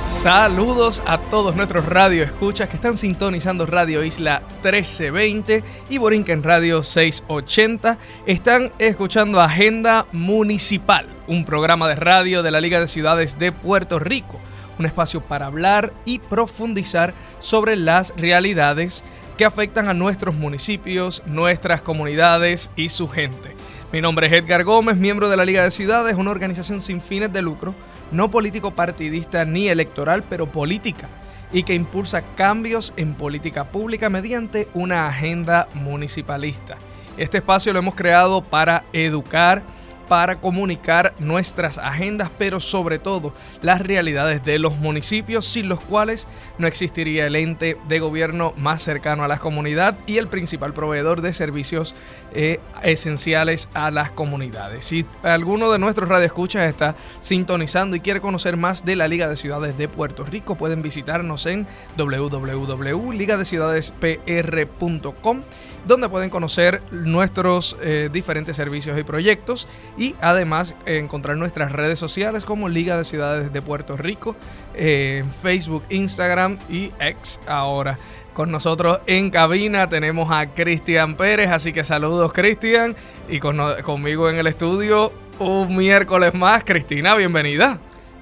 Saludos a todos nuestros radio escuchas que están sintonizando Radio Isla 1320 y Borinquen Radio 680. Están escuchando Agenda Municipal, un programa de radio de la Liga de Ciudades de Puerto Rico, un espacio para hablar y profundizar sobre las realidades que afectan a nuestros municipios, nuestras comunidades y su gente. Mi nombre es Edgar Gómez, miembro de la Liga de Ciudades, una organización sin fines de lucro no político partidista ni electoral, pero política, y que impulsa cambios en política pública mediante una agenda municipalista. Este espacio lo hemos creado para educar, para comunicar nuestras agendas, pero sobre todo las realidades de los municipios, sin los cuales no existiría el ente de gobierno más cercano a la comunidad y el principal proveedor de servicios eh, esenciales a las comunidades. Si alguno de nuestros radioescuchas está sintonizando y quiere conocer más de la Liga de Ciudades de Puerto Rico, pueden visitarnos en www.ligadeciudadespr.com donde pueden conocer nuestros eh, diferentes servicios y proyectos y además encontrar nuestras redes sociales como Liga de Ciudades de Puerto Rico, eh, Facebook, Instagram y X ahora. Con nosotros en cabina tenemos a Cristian Pérez, así que saludos Cristian y conmigo en el estudio un miércoles más. Cristina, bienvenida.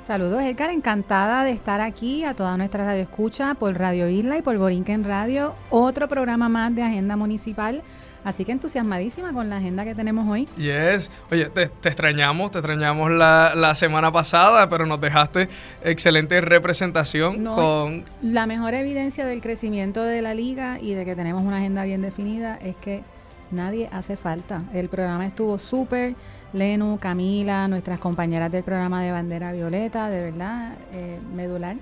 Saludos, Edgar. Encantada de estar aquí a toda nuestra radio escucha por Radio Isla y por Borinquen Radio. Otro programa más de Agenda Municipal. Así que entusiasmadísima con la agenda que tenemos hoy. Yes. Oye, te, extrañamos, te extrañamos la, semana pasada, pero nos dejaste excelente representación con... La mejor evidencia del crecimiento de la liga y de que tenemos una agenda bien definida es que nadie hace falta. El programa estuvo súper Lenu, Camila, nuestras compañeras del programa de Bandera Violeta, de verdad, eh, medular.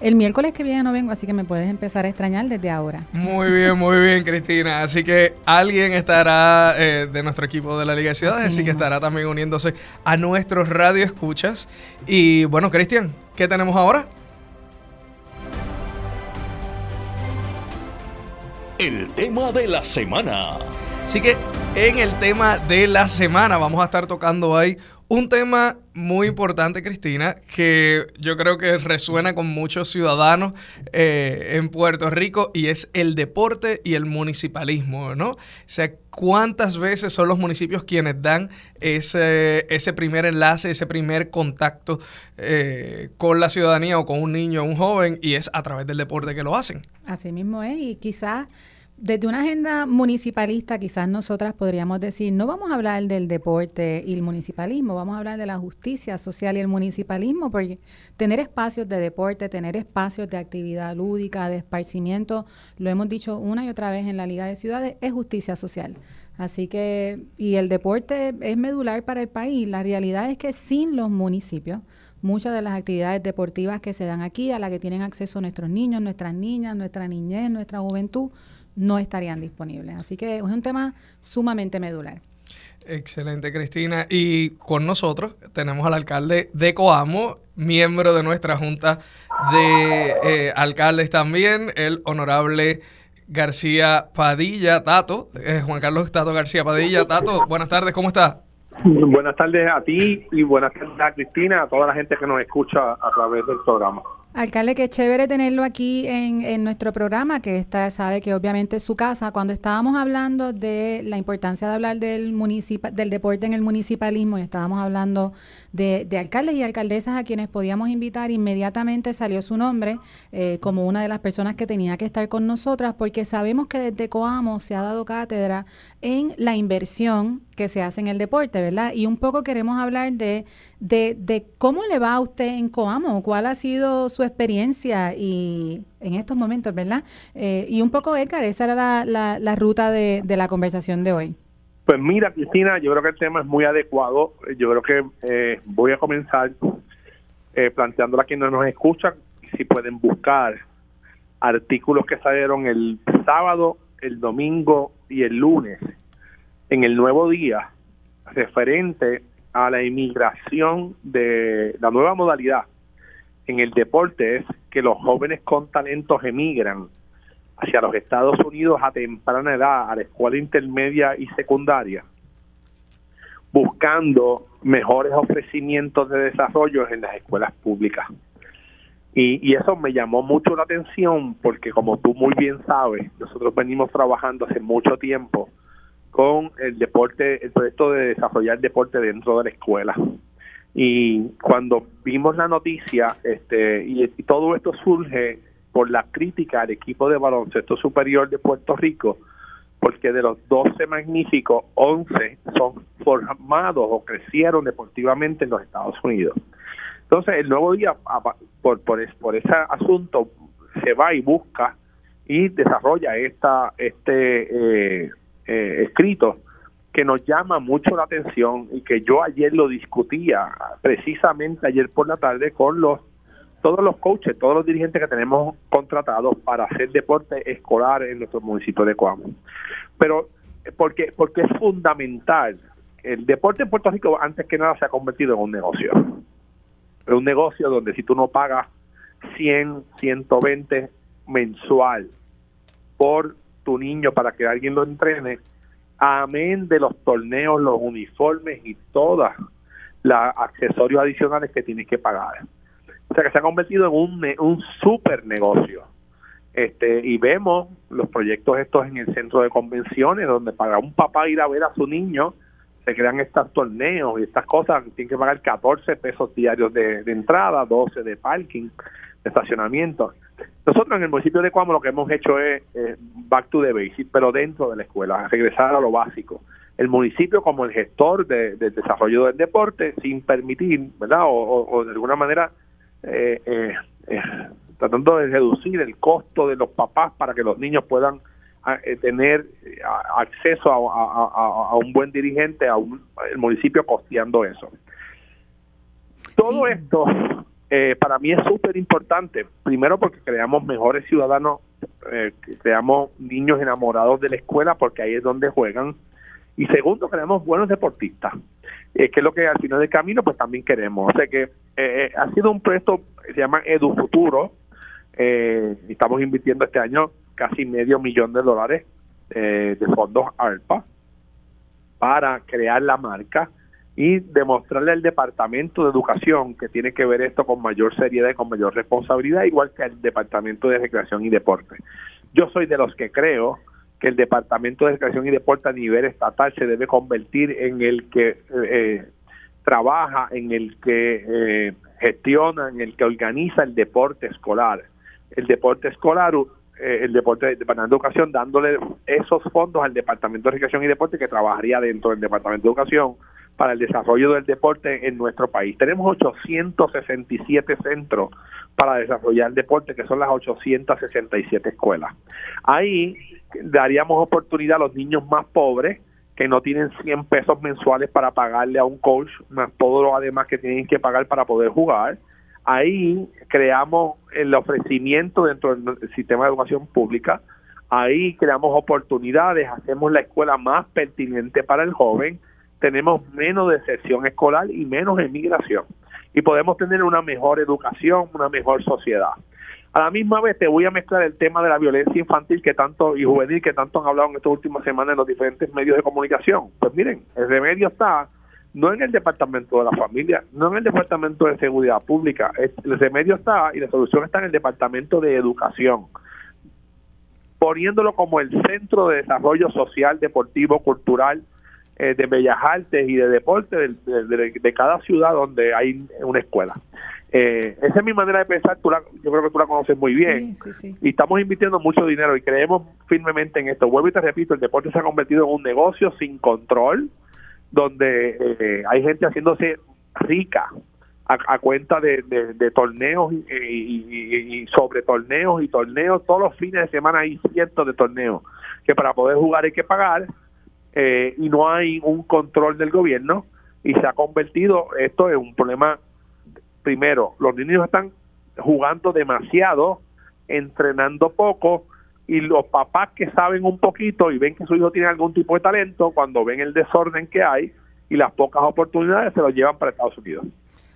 El miércoles que viene no vengo, así que me puedes empezar a extrañar desde ahora. Muy bien, muy bien, Cristina. Así que alguien estará eh, de nuestro equipo de la Liga de Ciudades, así, que estará también uniéndose a nuestros radio escuchas. Y bueno, Cristian, ¿qué tenemos ahora? El tema de la semana. Así que en el tema de la semana vamos a estar tocando ahí un tema muy importante, Cristina, que yo creo que resuena con muchos ciudadanos eh, en Puerto Rico y es el deporte y el municipalismo, ¿no? O sea, ¿cuántas veces son los municipios quienes dan ese, ese primer enlace, ese primer contacto eh, con la ciudadanía o con un niño o un joven y es a través del deporte que lo hacen? Así mismo es y quizás desde una agenda municipalista, quizás nosotras podríamos decir, no vamos a hablar del deporte y el municipalismo, vamos a hablar de la justicia social y el municipalismo, porque tener espacios de deporte, tener espacios de actividad lúdica, de esparcimiento, lo hemos dicho una y otra vez en la Liga de Ciudades, es justicia social. Así que, y el deporte es medular para el país. La realidad es que sin los municipios, muchas de las actividades deportivas que se dan aquí, a las que tienen acceso nuestros niños, nuestras niñas, nuestra niñez, nuestra juventud, no estarían disponibles. Así que es un tema sumamente medular. Excelente, Cristina. Y con nosotros tenemos al alcalde de Coamo, miembro de nuestra junta de eh, alcaldes también, el honorable García Padilla, Tato, eh, Juan Carlos Tato García Padilla. Tato, buenas tardes, ¿cómo está? Buenas tardes a ti y buenas tardes a Cristina, a toda la gente que nos escucha a través del programa. Alcalde, qué chévere tenerlo aquí en, en, nuestro programa, que está, sabe que obviamente es su casa. Cuando estábamos hablando de la importancia de hablar del, del deporte en el municipalismo y estábamos hablando de, de, alcaldes y alcaldesas a quienes podíamos invitar, inmediatamente salió su nombre eh, como una de las personas que tenía que estar con nosotras, porque sabemos que desde Coamo se ha dado cátedra en la inversión que se hace en el deporte, ¿verdad? Y un poco queremos hablar de, de, de cómo le va a usted en Coamo, cuál ha sido su experiencia y en estos momentos, ¿verdad? Eh, y un poco, Edgar, esa era la, la, ruta de, de, la conversación de hoy. Pues mira, Cristina, yo creo que el tema es muy adecuado. Yo creo que eh, voy a comenzar eh, planteándole a quienes nos escuchan si pueden buscar artículos que salieron el sábado, el domingo y el lunes en el nuevo día referente a la inmigración de la nueva modalidad en el deporte es que los jóvenes con talentos emigran hacia los Estados Unidos a temprana edad, a la escuela intermedia y secundaria, buscando mejores ofrecimientos de desarrollo en las escuelas públicas. Y, eso me llamó mucho la atención porque como tú muy bien sabes, nosotros venimos trabajando hace mucho tiempo con el deporte, el proyecto de desarrollar deporte dentro de la escuela. Y cuando vimos la noticia, este, y, todo esto surge por la crítica al equipo de baloncesto superior de Puerto Rico, porque de los 12 magníficos, 11 son formados o crecieron deportivamente en los Estados Unidos. Entonces, el nuevo día, por, por, por ese asunto, se va y busca y desarrolla esta este eh, eh, escrito que nos llama mucho la atención y que yo ayer lo discutía precisamente ayer por la tarde con los todos los coaches, todos los dirigentes que tenemos contratados para hacer deporte escolar en nuestro municipio de Cuamo. Pero porque porque es fundamental el deporte en Puerto Rico antes que nada se ha convertido en un negocio. Es un negocio donde si tú no pagas 100, 120 mensual por tu niño para que alguien lo entrene, amén de los torneos, los uniformes y todos los accesorios adicionales que tienes que pagar. O sea que se ha convertido en un, un super negocio. Este, y vemos los proyectos estos en el centro de convenciones, donde para un papá ir a ver a su niño, se crean estos torneos y estas cosas, tienen que pagar 14 pesos diarios de, de entrada, 12 de parking, de estacionamiento. Nosotros en el municipio de Cuamo lo que hemos hecho es back to the basics, pero dentro de la escuela, regresar a lo básico. El municipio como el gestor del desarrollo del deporte, sin permitir, ¿verdad? O, de alguna manera eh, eh, eh, tratando de reducir el costo de los papás para que los niños puedan tener acceso a, un buen dirigente, a un, el municipio costeando eso. Todo esto eh, para mí es súper importante. Primero porque creamos mejores ciudadanos, eh, creamos niños enamorados de la escuela porque ahí es donde juegan. Y segundo, creamos buenos deportistas, eh, que es lo que al final del camino pues también queremos. O sea que eh, ha sido un proyecto que se llama EduFuturo. estamos invirtiendo este año casi medio millón de dólares de fondos ARPA para crear la marca y demostrarle al Departamento de Educación que tiene que ver esto con mayor seriedad y con mayor responsabilidad, igual que al Departamento de Recreación y Deporte. Yo soy de los que creo que el Departamento de Recreación y Deporte a nivel estatal se debe convertir en el que eh, trabaja, en el que eh, gestiona, en el que organiza el deporte escolar. El deporte escolar eh, el deporte de Departamento de Educación dándole esos fondos al Departamento de Recreación y Deporte que trabajaría dentro del Departamento de Educación para el desarrollo del deporte en nuestro país. Tenemos 867 centros para desarrollar el deporte, que son las 867 escuelas. Ahí daríamos oportunidad a los niños más pobres que no tienen 100 pesos mensuales para pagarle a un coach, más todo lo además que tienen que pagar para poder jugar. Ahí creamos el ofrecimiento dentro del sistema de educación pública. Ahí creamos oportunidades, hacemos la escuela más pertinente para el joven tenemos menos deserción escolar y menos emigración. Y podemos tener una mejor educación, una mejor sociedad. A la misma vez te voy a mezclar el tema de la violencia infantil que tanto y juvenil que tanto han hablado en estas últimas semanas en los diferentes medios de comunicación. Pues miren, el remedio está no en el departamento de la familia, no en el departamento de seguridad pública, el remedio está y la solución está en el departamento de educación, poniéndolo como el centro de desarrollo social, deportivo, cultural, eh, de bellas artes y de deporte de, cada ciudad donde hay una escuela. Eh, esa es mi manera de pensar, tú yo creo que tú la conoces muy bien. Y estamos invirtiendo mucho dinero y creemos firmemente en esto. Vuelvo y te repito, el deporte se ha convertido en un negocio sin control, donde eh, hay gente haciéndose rica a, cuenta de, torneos y, y, sobre torneos y torneos. Todos los fines de semana hay cientos de torneos que para poder jugar hay que pagar eh, y no hay un control del gobierno y se ha convertido esto en un problema. Primero, los niños están jugando demasiado, entrenando poco, y los papás que saben un poquito y ven que su hijo tiene algún tipo de talento, cuando ven el desorden que hay y las pocas oportunidades, se lo llevan para Estados Unidos.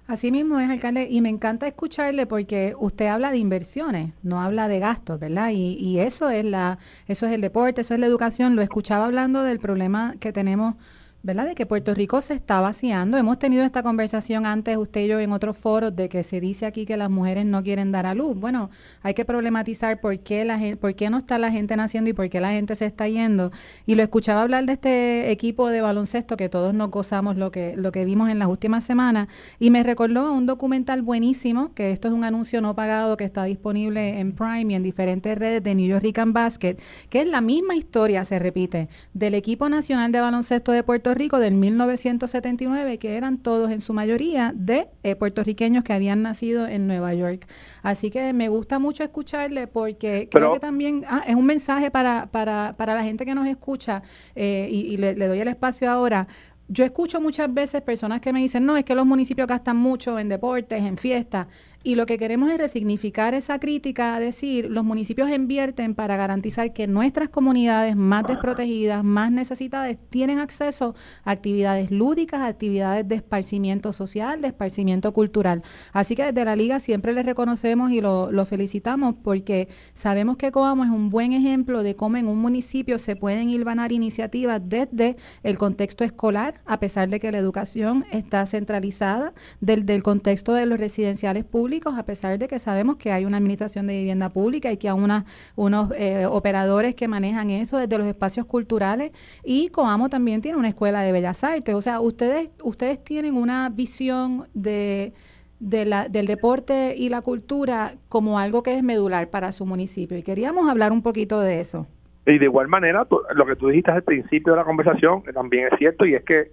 Así mismo es, alcalde, y me encanta escucharle porque usted habla de inversiones, no habla de gastos, ¿verdad? Y, y eso es la, eso es el deporte, eso es la educación. Lo escuchaba hablando del problema que tenemos ¿verdad? De que Puerto Rico se está vaciando. Hemos tenido esta conversación antes, usted y yo, en otros foros, de que se dice aquí que las mujeres no quieren dar a luz. Bueno, hay que problematizar por qué, la gente, por qué no está la gente naciendo y por qué la gente se está yendo. Y lo escuchaba hablar de este equipo de baloncesto que todos nos gozamos lo que, lo que vimos en las últimas semanas. Y me recordó un documental buenísimo, que esto es un anuncio no pagado que está disponible en Prime y en diferentes redes de New York Rican Basket, que es la misma historia, se repite, del equipo nacional de baloncesto de Puerto Rico del 1979, que eran todos en su mayoría de eh, puertorriqueños que habían nacido en Nueva York. Así que me gusta mucho escucharle porque creo que también ah, es un mensaje para, para, para la gente que nos escucha eh, y, le, le doy el espacio ahora yo escucho muchas veces personas que me dicen, no, es que los municipios gastan mucho en deportes, en fiestas. Y lo que queremos es resignificar esa crítica, a decir, los municipios invierten para garantizar que nuestras comunidades más desprotegidas, más necesitadas, tienen acceso a actividades lúdicas, actividades de esparcimiento social, de esparcimiento cultural. Así que desde la liga siempre les reconocemos y lo felicitamos porque sabemos que Coamo es un buen ejemplo de cómo en un municipio se pueden hilvanar iniciativas desde el contexto escolar, a pesar de que la educación está centralizada, del, del contexto de los residenciales públicos a pesar de que sabemos que hay una administración de vivienda pública y que hay una, unos eh, operadores que manejan eso desde los espacios culturales. Y Coamo también tiene una escuela de bellas artes. O sea, ustedes, ustedes tienen una visión de, de la, del deporte y la cultura como algo que es medular para su municipio. Y queríamos hablar un poquito de eso. Y de igual manera, lo que tú dijiste al principio de la conversación también es cierto y es que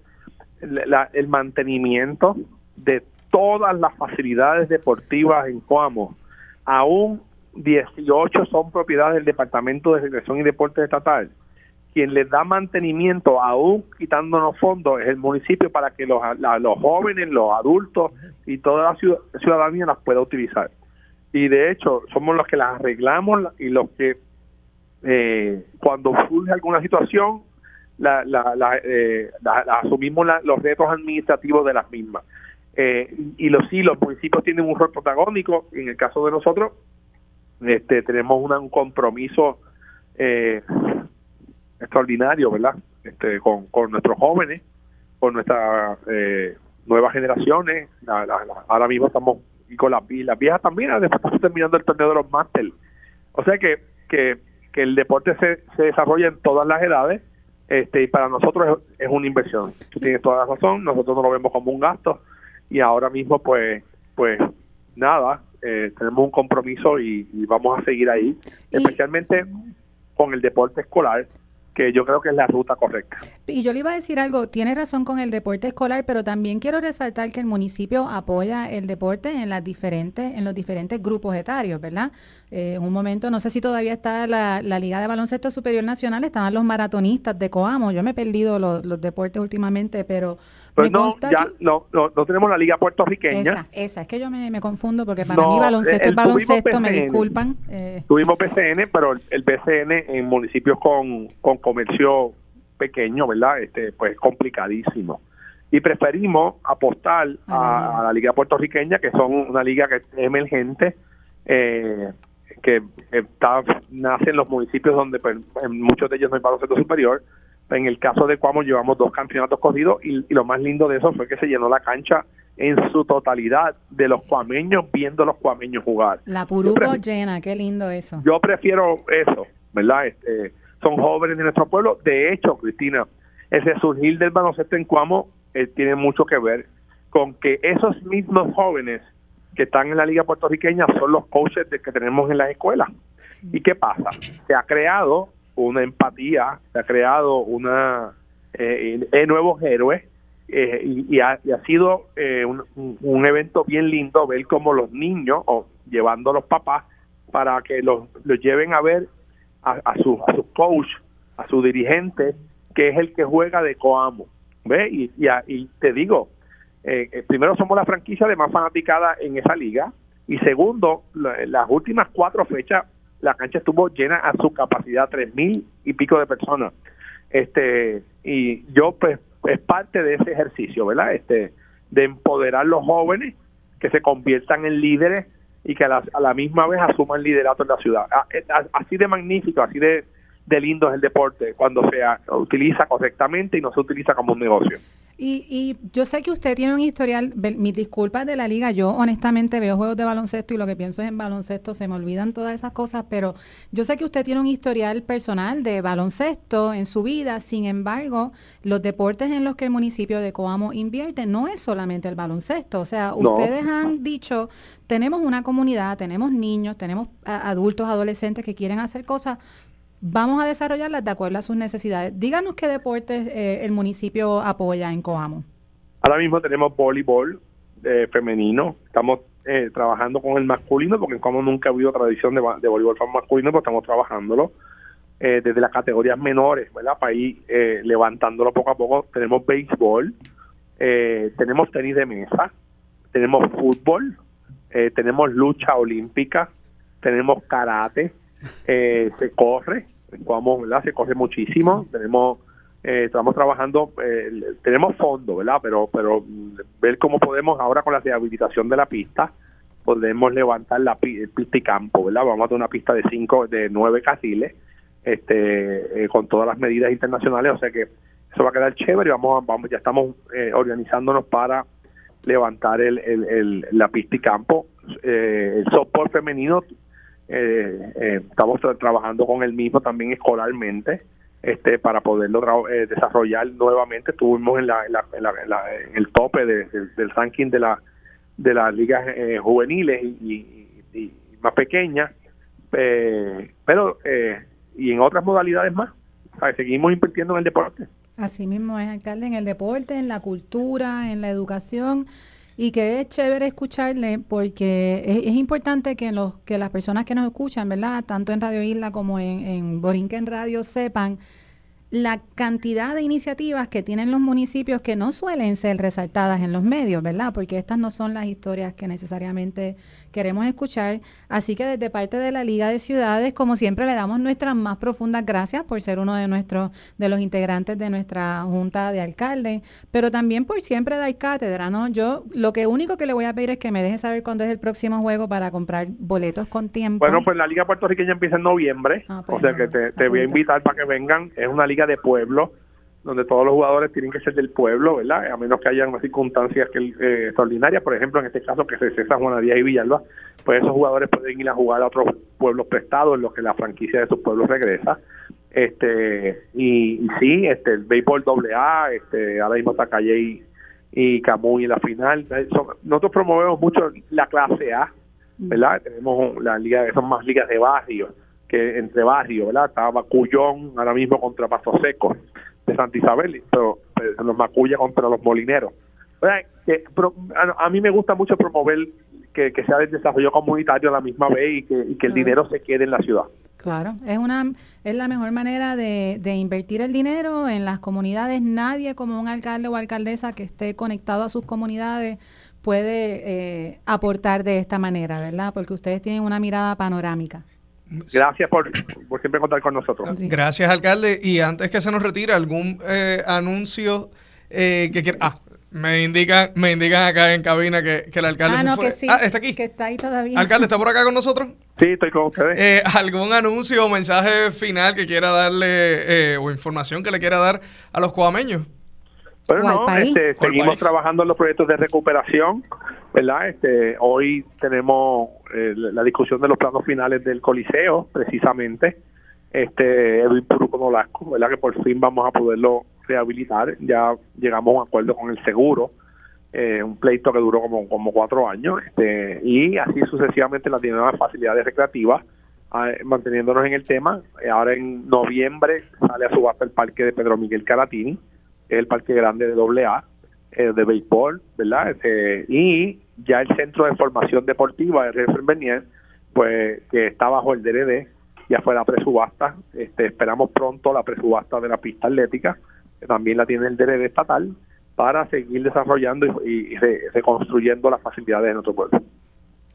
el mantenimiento de todas las facilidades deportivas en Coamo, aún 18 son propiedad del Departamento de Recreación y Deportes Estatal. Quien les da mantenimiento, aún quitándonos fondos, es el municipio para que los, los jóvenes, los adultos y toda la ciudadanía las pueda utilizar. Y de hecho, somos los que las arreglamos y los que eh, cuando surge alguna situación, la, la, eh, asumimos los retos administrativos de las mismas. Eh, y los sí, los municipios tienen un rol protagónico. En el caso de nosotros, este, tenemos un compromiso eh, extraordinario, ¿verdad? Este, con, con nuestros jóvenes, con nuestras eh, nuevas generaciones. ahora mismo estamos y con las, las viejas también. Después estamos terminando el torneo de los máster. O sea que, que, que el deporte se, se desarrolla en todas las edades. Este, y para nosotros es, es una inversión. Tú tienes toda la razón, nosotros no lo vemos como un gasto, y ahora mismo pues pues nada eh, tenemos un compromiso y, vamos a seguir ahí especialmente con el deporte escolar que yo creo que es la ruta correcta. Y yo le iba a decir algo, tiene razón con el deporte escolar, pero también quiero resaltar que el municipio apoya el deporte en las diferentes, en los diferentes grupos etarios, ¿verdad? Eh, en un momento, no sé si todavía está la, Liga de Baloncesto Superior Nacional, estaban los maratonistas de Coamo, yo me he perdido los, los deportes últimamente, pero pues no, ya no, no, tenemos la liga puertorriqueña. Esa, esa, es que yo me, confundo porque para mí baloncesto es baloncesto, me disculpan. Eh. Tuvimos PCN, pero el, PCN en municipios con, con comercio pequeño, ¿verdad? Este, pues complicadísimo. Y preferimos apostar a, la liga puertorriqueña, que son una liga que es emergente, eh, que está, nace en los municipios donde pues, en muchos de ellos no hay baloncesto superior en el caso de Cuamo llevamos dos campeonatos corridos y, lo más lindo de eso fue que se llenó la cancha en su totalidad de los cuameños viendo a los cuameños jugar. La puruco llena, qué lindo eso. Yo prefiero eso, ¿verdad? Este, son jóvenes de nuestro pueblo. De hecho, Cristina, ese surgir del baloncesto en Cuamo eh, tiene mucho que ver con que esos mismos jóvenes que están en la liga puertorriqueña son los coaches de que tenemos en las escuelas. ¿Y qué pasa? Se ha creado una empatía, se ha creado una eh, nuevos héroes eh, y, ha, sido eh, un, evento bien lindo ver cómo los niños, o llevando a los papás, para que los, los lleven a ver a, a, su, a su coach, a su dirigente, que es el que juega de Coamo. ¿Ve? Y, y, te digo, eh, primero somos la franquicia de más fanaticada en esa liga, y segundo, las últimas cuatro fechas la cancha estuvo llena a su capacidad, tres mil y pico de personas. Este, y yo pues es parte de ese ejercicio, ¿verdad? Este, de empoderar a los jóvenes que se conviertan en líderes y que a la, misma vez asuman liderato en la ciudad. Ah, eh, así de magnífico, así de, de lindo es el deporte cuando se utiliza correctamente y no se utiliza como un negocio. Y, y yo sé que usted tiene un historial, mis disculpas de la liga, yo honestamente veo juegos de baloncesto y lo que pienso es en baloncesto, se me olvidan todas esas cosas, pero yo sé que usted tiene un historial personal de baloncesto en su vida, sin embargo, los deportes en los que el municipio de Coamo invierte no es solamente el baloncesto, o sea, ustedes han dicho, tenemos una comunidad, tenemos niños, tenemos adultos, adolescentes que quieren hacer cosas vamos a desarrollarlas de acuerdo a sus necesidades. Díganos qué deportes eh, el municipio apoya en Coamo. Ahora mismo tenemos voleibol eh, femenino, estamos eh, trabajando con el masculino, porque en Coamo nunca ha habido tradición de, de voleibol masculino, pero estamos trabajándolo. desde las categorías menores, ¿verdad? Para ir levantándolo poco a poco. Tenemos béisbol, tenemos tenis de mesa, tenemos fútbol, tenemos lucha olímpica, tenemos karate, eh, se corre, vamos, ¿verdad? Se corre muchísimo, tenemos eh, estamos trabajando, eh, tenemos fondo, ¿verdad? Pero, pero ver cómo podemos ahora con la rehabilitación de la pista, podemos levantar la pista y campo, ¿verdad? Vamos a tener una pista de cinco, de nueve carriles, este, con todas las medidas internacionales, o sea que eso va a quedar chévere. Vamos, vamos, ya estamos organizándonos para levantar el, el, la pista y campo. el softball femenino eh, eh, estamos trabajando con el mismo también escolarmente este para poderlo eh, desarrollar nuevamente. Estuvimos en, la, en, el tope del ranking de la de las ligas eh, juveniles y, más pequeñas. Pero y en otras modalidades más. Seguimos invirtiendo en el deporte. Así mismo es alcalde en el deporte en la cultura en la educación y que es chévere escucharle porque es, importante que los que las personas que nos escuchan, ¿verdad? Tanto en Radio Isla como en, en Borinquen Radio sepan la cantidad de iniciativas que tienen los municipios que no suelen ser resaltadas en los medios, ¿verdad? Porque estas no son las historias que necesariamente queremos escuchar. Así que desde parte de la Liga de Ciudades, como siempre, le damos nuestras más profundas gracias por ser uno de nuestros, de los integrantes de nuestra Junta de Alcaldes, pero también por siempre dar cátedra, ¿no? Yo lo que único que le voy a pedir es que me deje saber cuándo es el próximo juego para comprar boletos con tiempo. Bueno, pues la Liga Puertorriqueña empieza en noviembre, ah, pues o sea que te, te voy a invitar para que vengan. Es una liga de pueblo, donde todos los jugadores tienen que ser del pueblo, ¿verdad? A menos que haya unas circunstancias que, eh, extraordinarias, por ejemplo, en este caso que se cesa Juan Díaz y Villalba, pues esos jugadores pueden ir a jugar a otros pueblos prestados en los que la franquicia de sus pueblos regresa. Este y, sí, este el béisbol doble A, este ahora mismo está Calle y, y Camuy en la final. nosotros promovemos mucho la clase A, ¿verdad? Tenemos la liga, son más ligas de barrio que entre barrios, ¿verdad? Estaba Cuyón ahora mismo contra Paso Seco de Santa Isabel, pero, los Macuya contra los Molineros. Que, a, mí me gusta mucho promover que, que sea el desarrollo comunitario a la misma vez y que, que el dinero se quede en la ciudad. Claro, es una es la mejor manera de, de, invertir el dinero en las comunidades. Nadie como un alcalde o alcaldesa que esté conectado a sus comunidades puede eh, aportar de esta manera, ¿verdad? Porque ustedes tienen una mirada panorámica. Gracias por, siempre contar con nosotros. Gracias, alcalde. Y antes que se nos retire, ¿algún eh, anuncio eh, que quiera? Ah, me indican, me indican acá en cabina que, el alcalde ah, no, Que sí, ah, está aquí. Que está ahí todavía. Alcalde, ¿está por acá con nosotros? Sí, estoy con ustedes. Eh, ¿Algún anuncio o mensaje final que quiera darle o información que le quiera dar a los coameños? Bueno, no, este, seguimos trabajando en los proyectos de recuperación, ¿verdad? Este, hoy tenemos eh, la discusión de los planos finales del Coliseo, precisamente, este Edwin Puruco Nolasco, ¿verdad? Que por fin vamos a poderlo rehabilitar. Ya llegamos a un acuerdo con el seguro, eh, un pleito que duró como, como cuatro años, este, y así sucesivamente las las facilidades recreativas, ah, manteniéndonos en el tema. Ahora en noviembre sale a subasta el parque de Pedro Miguel Caratini, el parque grande de AA, eh, de béisbol, ¿verdad? Este, y ya el Centro de Formación Deportiva de Bernier, pues que está bajo el DRD, ya fue la presubasta, este, esperamos pronto la presubasta de la pista atlética, que también la tiene el DRD estatal, para seguir desarrollando y, reconstruyendo las facilidades de nuestro pueblo.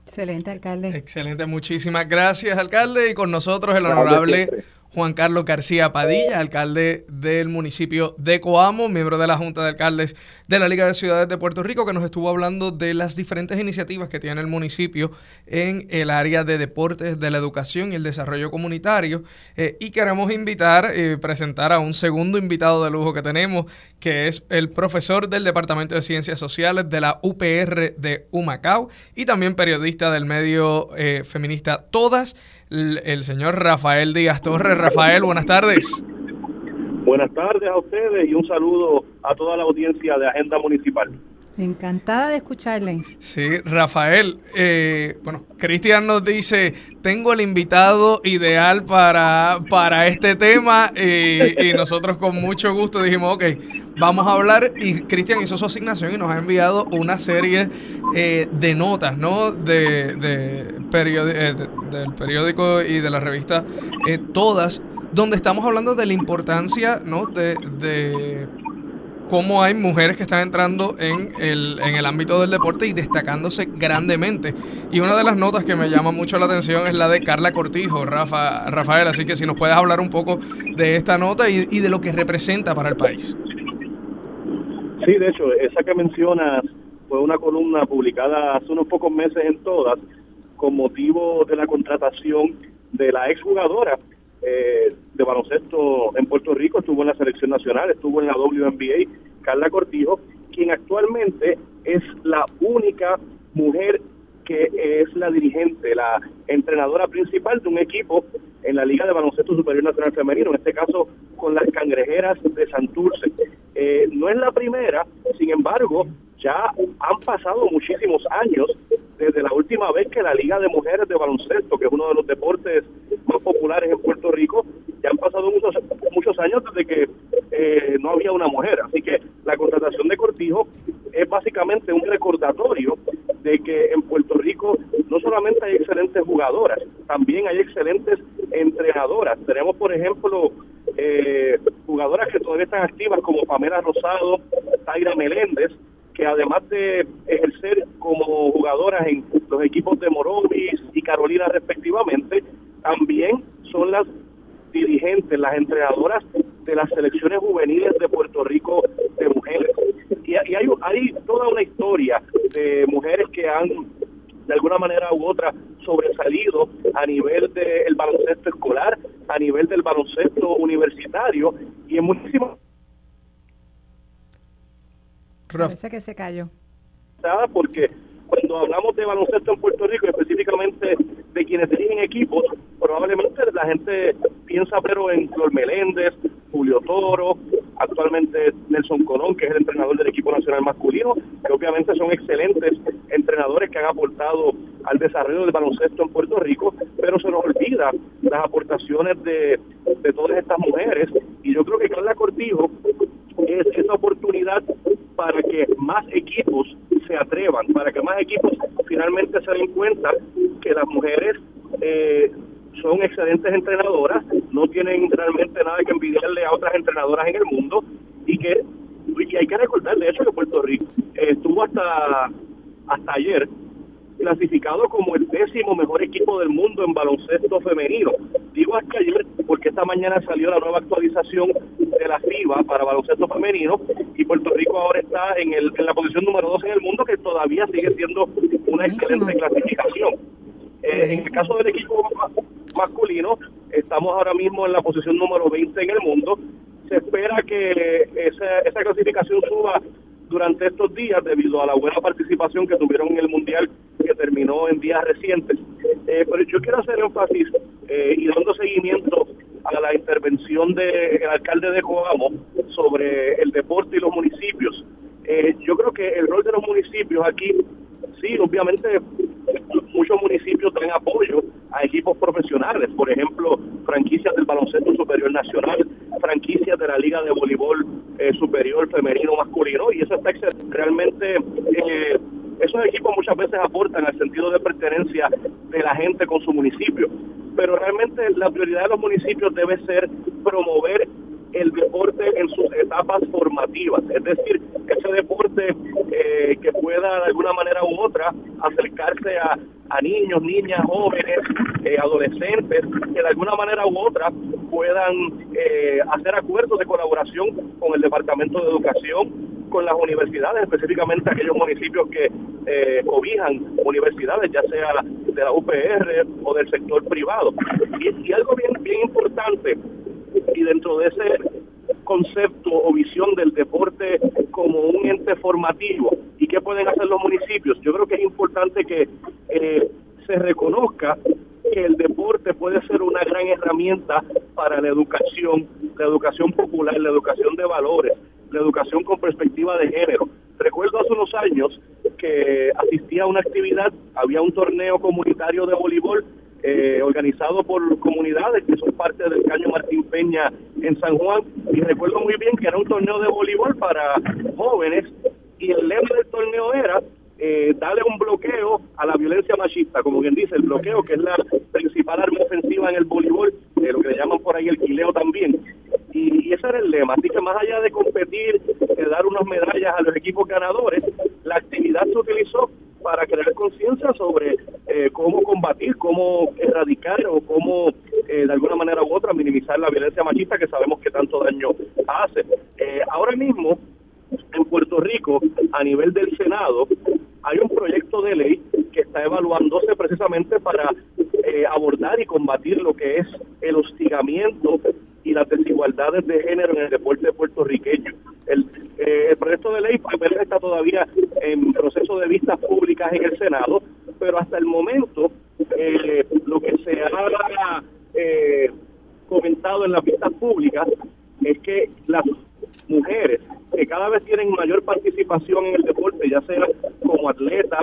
Excelente, alcalde. Excelente, muchísimas gracias, alcalde. Y con nosotros el honorable Juan Carlos García Padilla, alcalde del municipio de Coamo, miembro de la Junta de Alcaldes de la Liga de Ciudades de Puerto Rico, que nos estuvo hablando de las diferentes iniciativas que tiene el municipio en el área de deportes, de la educación y el desarrollo comunitario. Eh, y queremos invitar, y eh, presentar a un segundo invitado de lujo que tenemos, que es el profesor del Departamento de Ciencias Sociales de la UPR de Humacao y también periodista del medio eh, feminista Todas el, señor Rafael Díaz Torres. Rafael, buenas tardes. Buenas tardes a ustedes y un saludo a toda la audiencia de Agenda Municipal. Encantada de escucharle. Sí, Rafael, eh, bueno, Cristian nos dice, tengo el invitado ideal para, para este tema y nosotros con mucho gusto dijimos, ok, vamos a hablar y Cristian hizo su asignación y nos ha enviado una serie eh, de notas, ¿no? De, de, eh, del periódico y de la revista, todas, donde estamos hablando de la importancia, ¿no? De, de cómo hay mujeres que están entrando en el, en el ámbito del deporte y destacándose grandemente. Y una de las notas que me llama mucho la atención es la de Carla Cortijo, Rafa, Rafael, así que si nos puedes hablar un poco de esta nota y de lo que representa para el país. Sí, de hecho, esa que mencionas fue una columna publicada hace unos pocos meses en todas con motivo de la contratación de la exjugadora eh, de baloncesto en Puerto Rico, estuvo en la selección nacional, estuvo en la WNBA, Carla Cortijo, quien actualmente es la única mujer que es la dirigente, la entrenadora principal de un equipo en la Liga de Baloncesto Superior Nacional Femenino, en este caso con las cangrejeras de Santurce. Eh, no es la primera, sin embargo, ya han pasado muchísimos años desde la última vez que la Liga de Mujeres de Baloncesto, que es uno de los deportes más populares en Puerto Rico, ya han pasado muchos, muchos años desde que eh, no había una mujer. Así que la contratación de Cortijo es básicamente un recordatorio de que en Puerto Rico no solamente hay excelentes jugadoras, también hay excelentes entrenadoras. Tenemos, por ejemplo, eh, jugadoras que todavía están activas como Pamela Rosado, Taira Meléndez, que además de ejercer como jugadoras en los equipos de Morovis y Carolina respectivamente, también son las dirigentes, las entrenadoras de las selecciones juveniles de Puerto Rico de mujeres. Y, hay, hay toda una historia de mujeres que han de alguna manera u otra sobresalido a nivel del baloncesto escolar, a nivel del baloncesto universitario y en muchísimos Parece que se cayó. Porque cuando hablamos de baloncesto en Puerto Rico, específicamente de quienes dirigen equipos, probablemente la gente piensa pero en Flor Meléndez, Julio Toro, actualmente Nelson Colón, que es el entrenador del equipo nacional masculino, que obviamente son excelentes entrenadores que han aportado al desarrollo del baloncesto en Puerto Rico, pero se nos olvida las aportaciones de, de todas estas mujeres. Y yo creo que Carla Cortijo es esa oportunidad para que más equipos se atrevan, para que más equipos finalmente se den cuenta que las mujeres eh, son excelentes entrenadoras, no tienen realmente nada que envidiarle a otras entrenadoras en el mundo y que hay que recordar de hecho que Puerto Rico estuvo hasta hasta ayer clasificado como el décimo mejor equipo del mundo en baloncesto femenino. Digo hasta ayer porque esta mañana salió la nueva actualización de la FIBA para baloncesto femenino y Puerto Rico ahora está en, el, en la posición número 2 en el mundo que todavía sigue siendo una excelente clasificación. Eh, en el caso del equipo masculino, estamos ahora mismo en la posición número 20 en el mundo. Se espera que esa, esa clasificación suba durante estos días debido a la buena participación que tuvieron en el Mundial que terminó en días recientes. Eh, pero yo quiero hacer énfasis eh, y dando seguimiento a la intervención del alcalde de Coamo sobre el deporte y los municipios. Eh, yo creo que el rol de los municipios aquí, sí, obviamente muchos municipios dan apoyo a equipos profesionales, por ejemplo, franquicias del baloncesto superior nacional, franquicias de la Liga de Voleibol eh, Superior Femenino Masculino, y eso está realmente... Eh, esos equipos muchas veces aportan al sentido de pertenencia de la gente con su municipio, pero realmente la prioridad de los municipios debe ser promover el deporte en sus etapas formativas, es decir, ese deporte eh, que pueda de alguna manera u otra acercarse a, a niños, niñas, jóvenes, eh, adolescentes, que de alguna manera u otra puedan eh, hacer acuerdos de colaboración con el Departamento de Educación, con las universidades, específicamente aquellos municipios que eh, cobijan universidades, ya sea de la UPR o del sector privado. Y, y algo bien, bien importante, y dentro de ese concepto o visión del deporte como un ente formativo y qué pueden hacer los municipios. Yo creo que es importante que eh, se reconozca que el deporte puede ser una gran herramienta para la educación, la educación popular, la educación de valores, la educación con perspectiva de género. Recuerdo hace unos años que asistía a una actividad, había un torneo comunitario de voleibol eh, organizado por comunidades que son parte del Caño Martín Peña en San Juan y recuerdo muy bien que era un torneo de voleibol para jóvenes y el lema del torneo era eh, darle un bloqueo a la violencia machista, como bien dice, el bloqueo que es la principal arma ofensiva en el voleibol, eh, lo que le llaman por ahí el quileo también. Y, y, ese era el lema. Así que más allá de competir, de dar unas medallas a los equipos ganadores, la actividad se utilizó para crear conciencia sobre eh, cómo combatir, cómo erradicar o cómo eh, de alguna manera u otra minimizar la violencia machista que sabemos que tanto daño hace. Eh, ahora mismo, en Puerto Rico, a nivel del Senado, hay un proyecto de ley que está evaluándose precisamente para eh, abordar y combatir lo que es el hostigamiento y las desigualdades de género en el deporte puertorriqueño. El, eh, el proyecto de ley pues, está todavía en proceso de vistas públicas en el Senado, pero hasta el momento eh, lo que se ha eh, comentado en las vistas públicas es que las mujeres que cada vez tienen mayor participación en el deporte, ya sea como atletas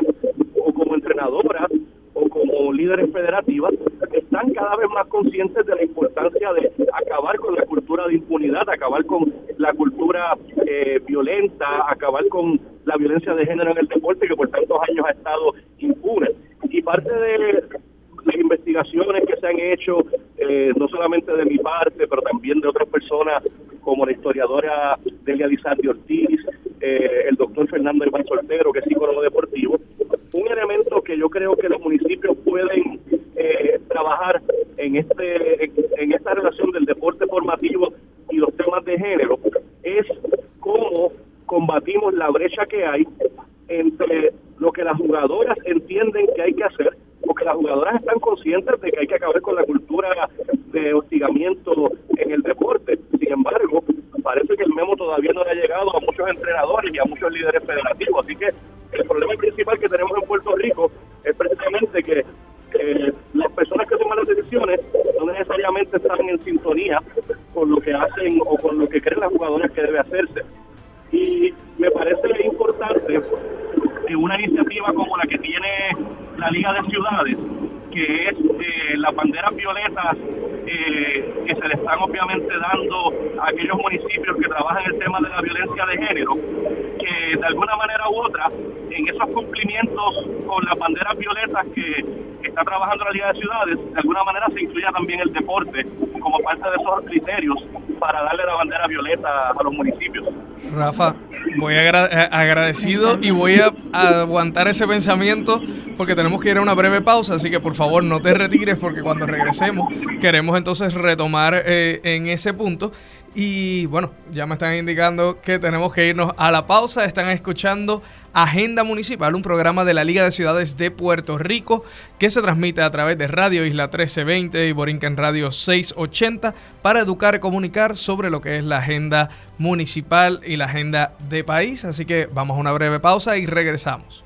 o como entrenadoras o como líderes federativas, están cada vez más conscientes de la importancia de acabar con la cultura de impunidad, acabar con la cultura eh, violenta, acabar con la violencia de género en el deporte que por tantos años ha estado parte de las investigaciones que se han hecho, eh, no solamente de mi parte, pero también de otras personas como la historiadora Delia Lizardi Ortiz, eh, el doctor Fernando Iván Soltero, que es psicólogo deportivo, un elemento que yo creo que los municipios pueden eh, trabajar en este en, esta relación del deporte formativo y los temas de género es cómo combatimos la brecha que hay entre lo que las jugadoras entienden que hay que hacer, porque las jugadoras están conscientes de que hay que acabar con la cultura de hostigamiento en el deporte. Sin embargo, parece que el memo todavía no ha llegado a muchos entrenadores y a muchos líderes federativos. Así que el problema principal que tenemos en Puerto Rico es precisamente que las personas que toman las decisiones no necesariamente están en sintonía con lo que hacen o con lo que creen las jugadoras que debe hacerse. Y me parece importante que una iniciativa como la que tiene la Liga de Ciudades, que es eh, las banderas violetas eh, que se le están obviamente dando a aquellos municipios que trabajan el tema de la violencia de género, que de alguna manera u otra, en esos cumplimientos con las banderas violetas que Liga de Ciudades, de alguna manera se incluya también el deporte como parte de esos criterios para darle la bandera violeta a los municipios. Rafa, voy agra agradecido y voy a, a, aguantar ese pensamiento porque tenemos que ir a una breve pausa, así que por favor no te retires porque cuando regresemos queremos entonces retomar eh, en ese punto. Y bueno, ya me están indicando que tenemos que irnos a la pausa. Están escuchando Agenda Municipal, un programa de la Liga de Ciudades de Puerto Rico que se transmite a través de Radio Isla 1320 y Borinquen Radio 680 para educar y comunicar sobre lo que es la agenda municipal y la agenda de país. Así que vamos a una breve pausa y regresamos.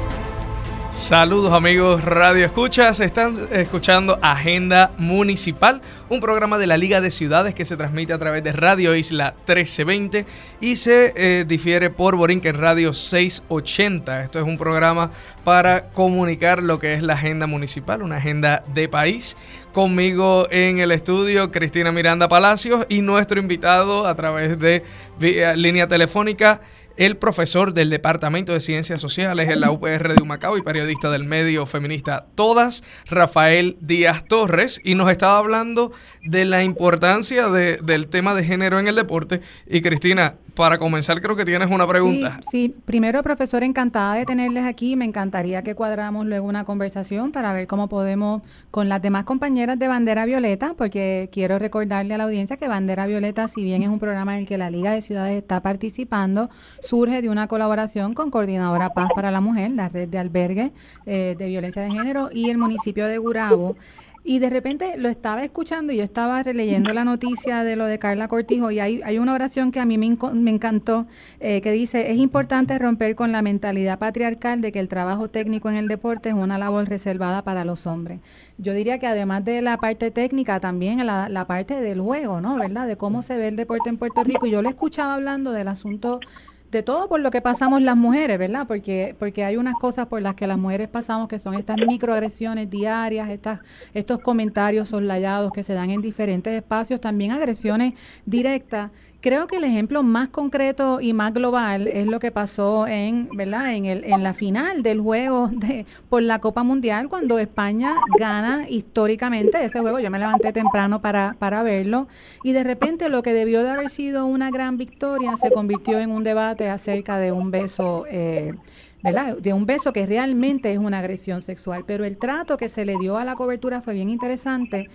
Saludos amigos Radio Escuchas, están escuchando Agenda Municipal, un programa de la Liga de Ciudades que se transmite a través de Radio Isla 1320 y se eh, difiere por Borinquen Radio 680. Esto es un programa para comunicar lo que es la agenda municipal, una agenda de país. Conmigo en el estudio Cristina Miranda Palacios y nuestro invitado a través de línea telefónica el profesor del Departamento de Ciencias Sociales en la UPR de Humacao y periodista del medio feminista Todas, Rafael Díaz Torres, y nos estaba hablando de la importancia del tema de género en el deporte. Y Cristina, para comenzar creo que tienes una pregunta. Sí, primero profesor, encantada de tenerles aquí. Me encantaría que cuadramos luego una conversación para ver cómo podemos con las demás compañeras de Bandera Violeta, porque quiero recordarle a la audiencia que Bandera Violeta, si bien es un programa en el que la Liga de Ciudades está participando, surge de una colaboración con Coordinadora Paz para la Mujer, la red de albergue eh, de violencia de género y el municipio de Gurabo. Y de repente lo estaba escuchando y yo estaba releyendo la noticia de lo de Carla Cortijo y hay, hay una oración que a mí me, me encantó eh, que dice, es importante romper con la mentalidad patriarcal de que el trabajo técnico en el deporte es una labor reservada para los hombres. Yo diría que además de la parte técnica, también la, la parte del juego, ¿no? ¿Verdad? De cómo se ve el deporte en Puerto Rico. Y yo le escuchaba hablando del asunto de todo por lo que pasamos las mujeres, ¿verdad? Porque, porque hay unas cosas por las que las mujeres pasamos que son estas microagresiones diarias, estas, estos comentarios soslayados que se dan en diferentes espacios, también agresiones directas Creo que el ejemplo más concreto y más global es lo que pasó en, ¿verdad? En, el, en la final del juego de, por la Copa Mundial, cuando España gana históricamente ese juego. Yo me levanté temprano para, para verlo y de repente lo que debió de haber sido una gran victoria se convirtió en un debate acerca de un beso. Eh, De un beso que realmente es una agresión sexual, pero el trato que se le dio a la cobertura fue bien interesante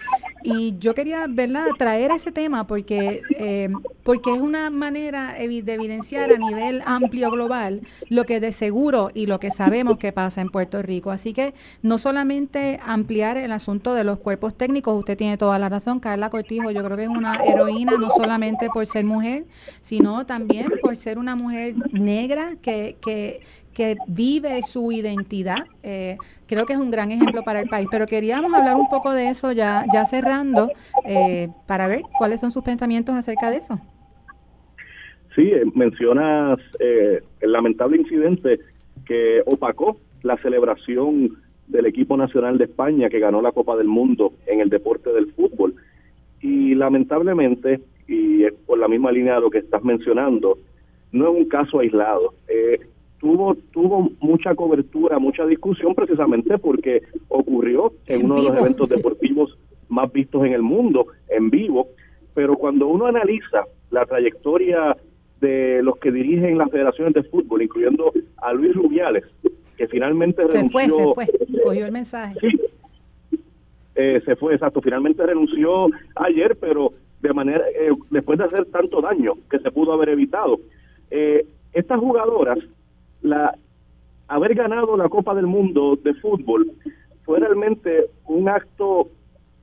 y yo quería, ¿verdad?, traer ese tema porque, eh, porque es una manera de evidenciar a nivel amplio global lo que de seguro y lo que sabemos que pasa en Puerto Rico. Así que no solamente ampliar el asunto de los cuerpos técnicos, usted tiene toda la razón, Carla Cortijo, yo creo que es una heroína no solamente por ser mujer, sino también por ser una mujer negra que, que que vive su identidad. Eh, creo que es un gran ejemplo para el país, pero queríamos hablar un poco de eso ya, ya cerrando eh, para ver cuáles son sus pensamientos acerca de eso. Sí, eh, mencionas el lamentable incidente que opacó la celebración del equipo nacional de España que ganó la Copa del Mundo en el deporte del fútbol. Y lamentablemente, y por la misma línea de lo que estás mencionando, no es un caso aislado. Eh, tuvo tuvo mucha cobertura, mucha discusión precisamente porque ocurrió en, uno de los eventos deportivos más vistos en el mundo, en vivo, pero cuando uno analiza la trayectoria de los que dirigen las federaciones de fútbol, incluyendo a Luis Rubiales, que finalmente renunció... Se fue, se fue, cogió el mensaje. Sí, eh, se fue, exacto, finalmente renunció ayer, pero de manera, eh, después de hacer tanto daño que se pudo haber evitado. Eh, estas jugadoras la haber ganado la Copa del Mundo de fútbol fue realmente un acto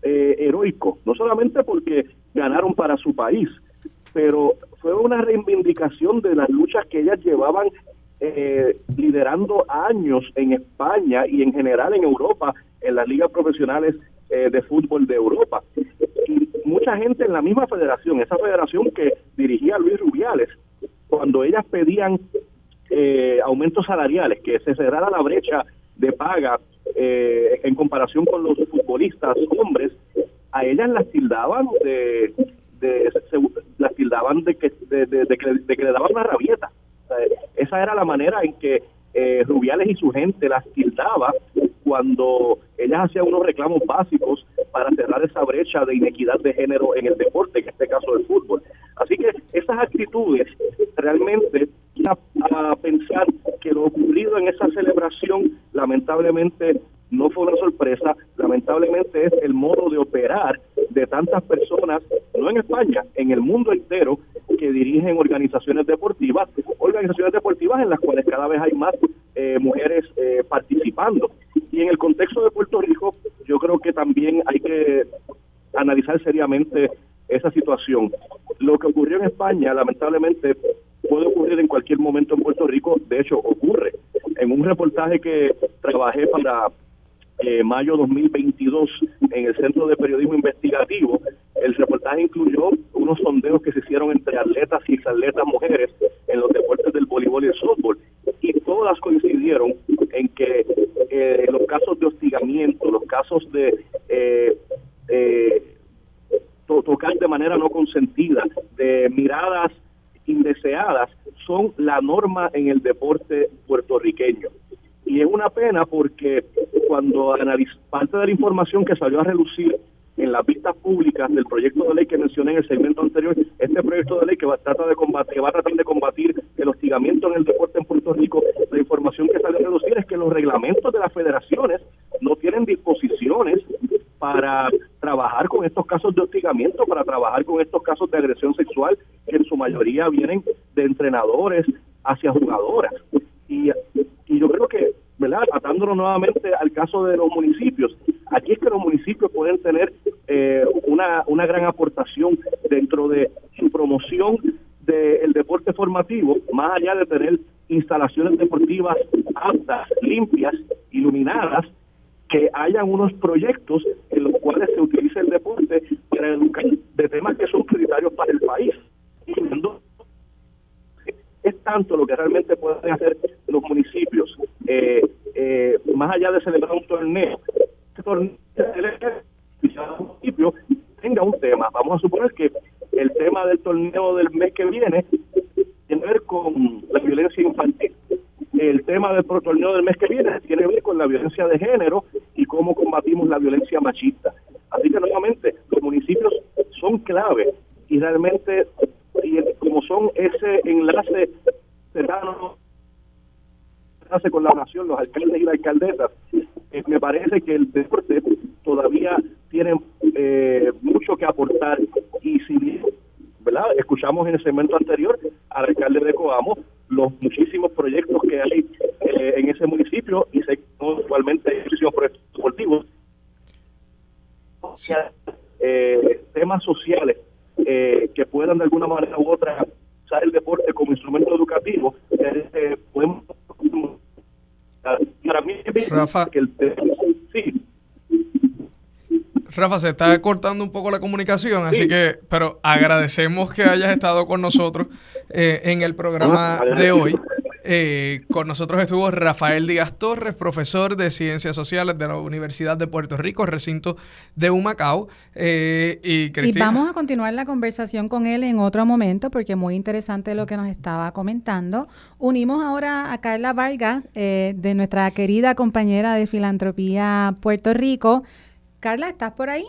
eh, heroico, no solamente porque ganaron para su país, pero fue una reivindicación de las luchas que ellas llevaban eh, liderando años en España y en general en Europa, en las ligas profesionales eh, de fútbol de Europa. Y mucha gente en la misma federación, esa federación que dirigía Luis Rubiales, cuando ellas pedían eh, aumentos salariales, que se cerrara la brecha de paga eh, en comparación con los futbolistas hombres, a ellas las tildaban de, de las tildaban de que, de, que, le daban una rabieta. esa era la manera en que eh, Rubiales y su gente las tildaba cuando ellas hacían unos reclamos básicos para cerrar esa brecha de inequidad de género en el deporte, en este caso del fútbol. Así que esas actitudes realmente a, pensar que lo ocurrido en esa celebración lamentablemente no fue una sorpresa, lamentablemente es el modo de operar de tantas personas, no en España, en el mundo entero, que dirigen organizaciones deportivas, organizaciones deportivas en las cuales cada vez hay más eh, mujeres eh, participando. Y en el contexto de Puerto Rico, yo creo que también hay que analizar seriamente esa situación. Lo que ocurrió en España, lamentablemente, puede ocurrir en cualquier momento en Puerto Rico, de hecho ocurre en un reportaje que trabajé para eh, mayo 2022 en el Centro de Periodismo Investigativo, el reportaje incluyó unos sondeos que se hicieron entre atletas y atletas mujeres en los deportes del voleibol y el softball y todas coincidieron en que eh, los casos de hostigamiento, los casos de eh, eh, tocar de manera no consentida, de miradas indeseadas, son la norma en el deporte puertorriqueño. Y es una pena porque cuando analiz parte de la información que salió a relucir en las vistas públicas del proyecto de ley que mencioné en el segmento anterior, este proyecto de ley que va, trata de combatir, que va a tratar de combatir el hostigamiento en el deporte en Puerto Rico, la información que salió a reducir es que los reglamentos de las federaciones no tienen disposiciones para trabajar con estos casos de hostigamiento, para trabajar con estos casos de agresión sexual, que en su mayoría vienen de entrenadores hacia jugadoras. Y, y yo creo que, ¿verdad? Atándonos nuevamente al caso de los municipios, aquí es que los municipios pueden tener eh, una, una gran aportación dentro de su promoción del deporte formativo, más allá de tener instalaciones deportivas aptas, limpias, iluminadas, que hayan unos proyectos en los cuales se utilice el deporte para educar de temas que son prioritarios para el país. Es tanto lo que realmente pueden hacer los municipios, eh, eh, más allá de celebrar un torneo. Este torneo municipio tenga un tema. Vamos a suponer que el tema del torneo del mes que viene tiene que ver con la violencia infantil. El tema del torneo del mes que viene tiene que ver con la violencia de género y cómo combatimos la violencia machista. Así que nuevamente, los municipios son clave y realmente, y como son ese enlace cercano hace con la nación, los alcaldes y las alcaldesas, eh, me parece que el deporte todavía tiene eh, mucho que aportar. Y si ¿verdad? escuchamos en el segmento anterior al alcalde de Coamo los muchísimos proyectos que hay eh, en ese municipio y que actualmente hay muchísimos proyectos deportivos. Temas sociales que puedan de alguna manera u otra usar el deporte como instrumento educativo podemos Rafa, Rafa, se está cortando un poco la comunicación, así que, pero agradecemos que hayas estado con nosotros eh, en el programa ah, de hoy. Eh, con nosotros estuvo Rafael Díaz Torres, profesor de Ciencias Sociales de la Universidad de Puerto Rico, recinto de Humacao. Eh, y, y, vamos a continuar la conversación con él en otro momento, porque muy interesante lo que nos estaba comentando. Unimos ahora a Carla Vargas, eh, de nuestra querida compañera de Filantropía Puerto Rico. Carla, ¿estás por ahí?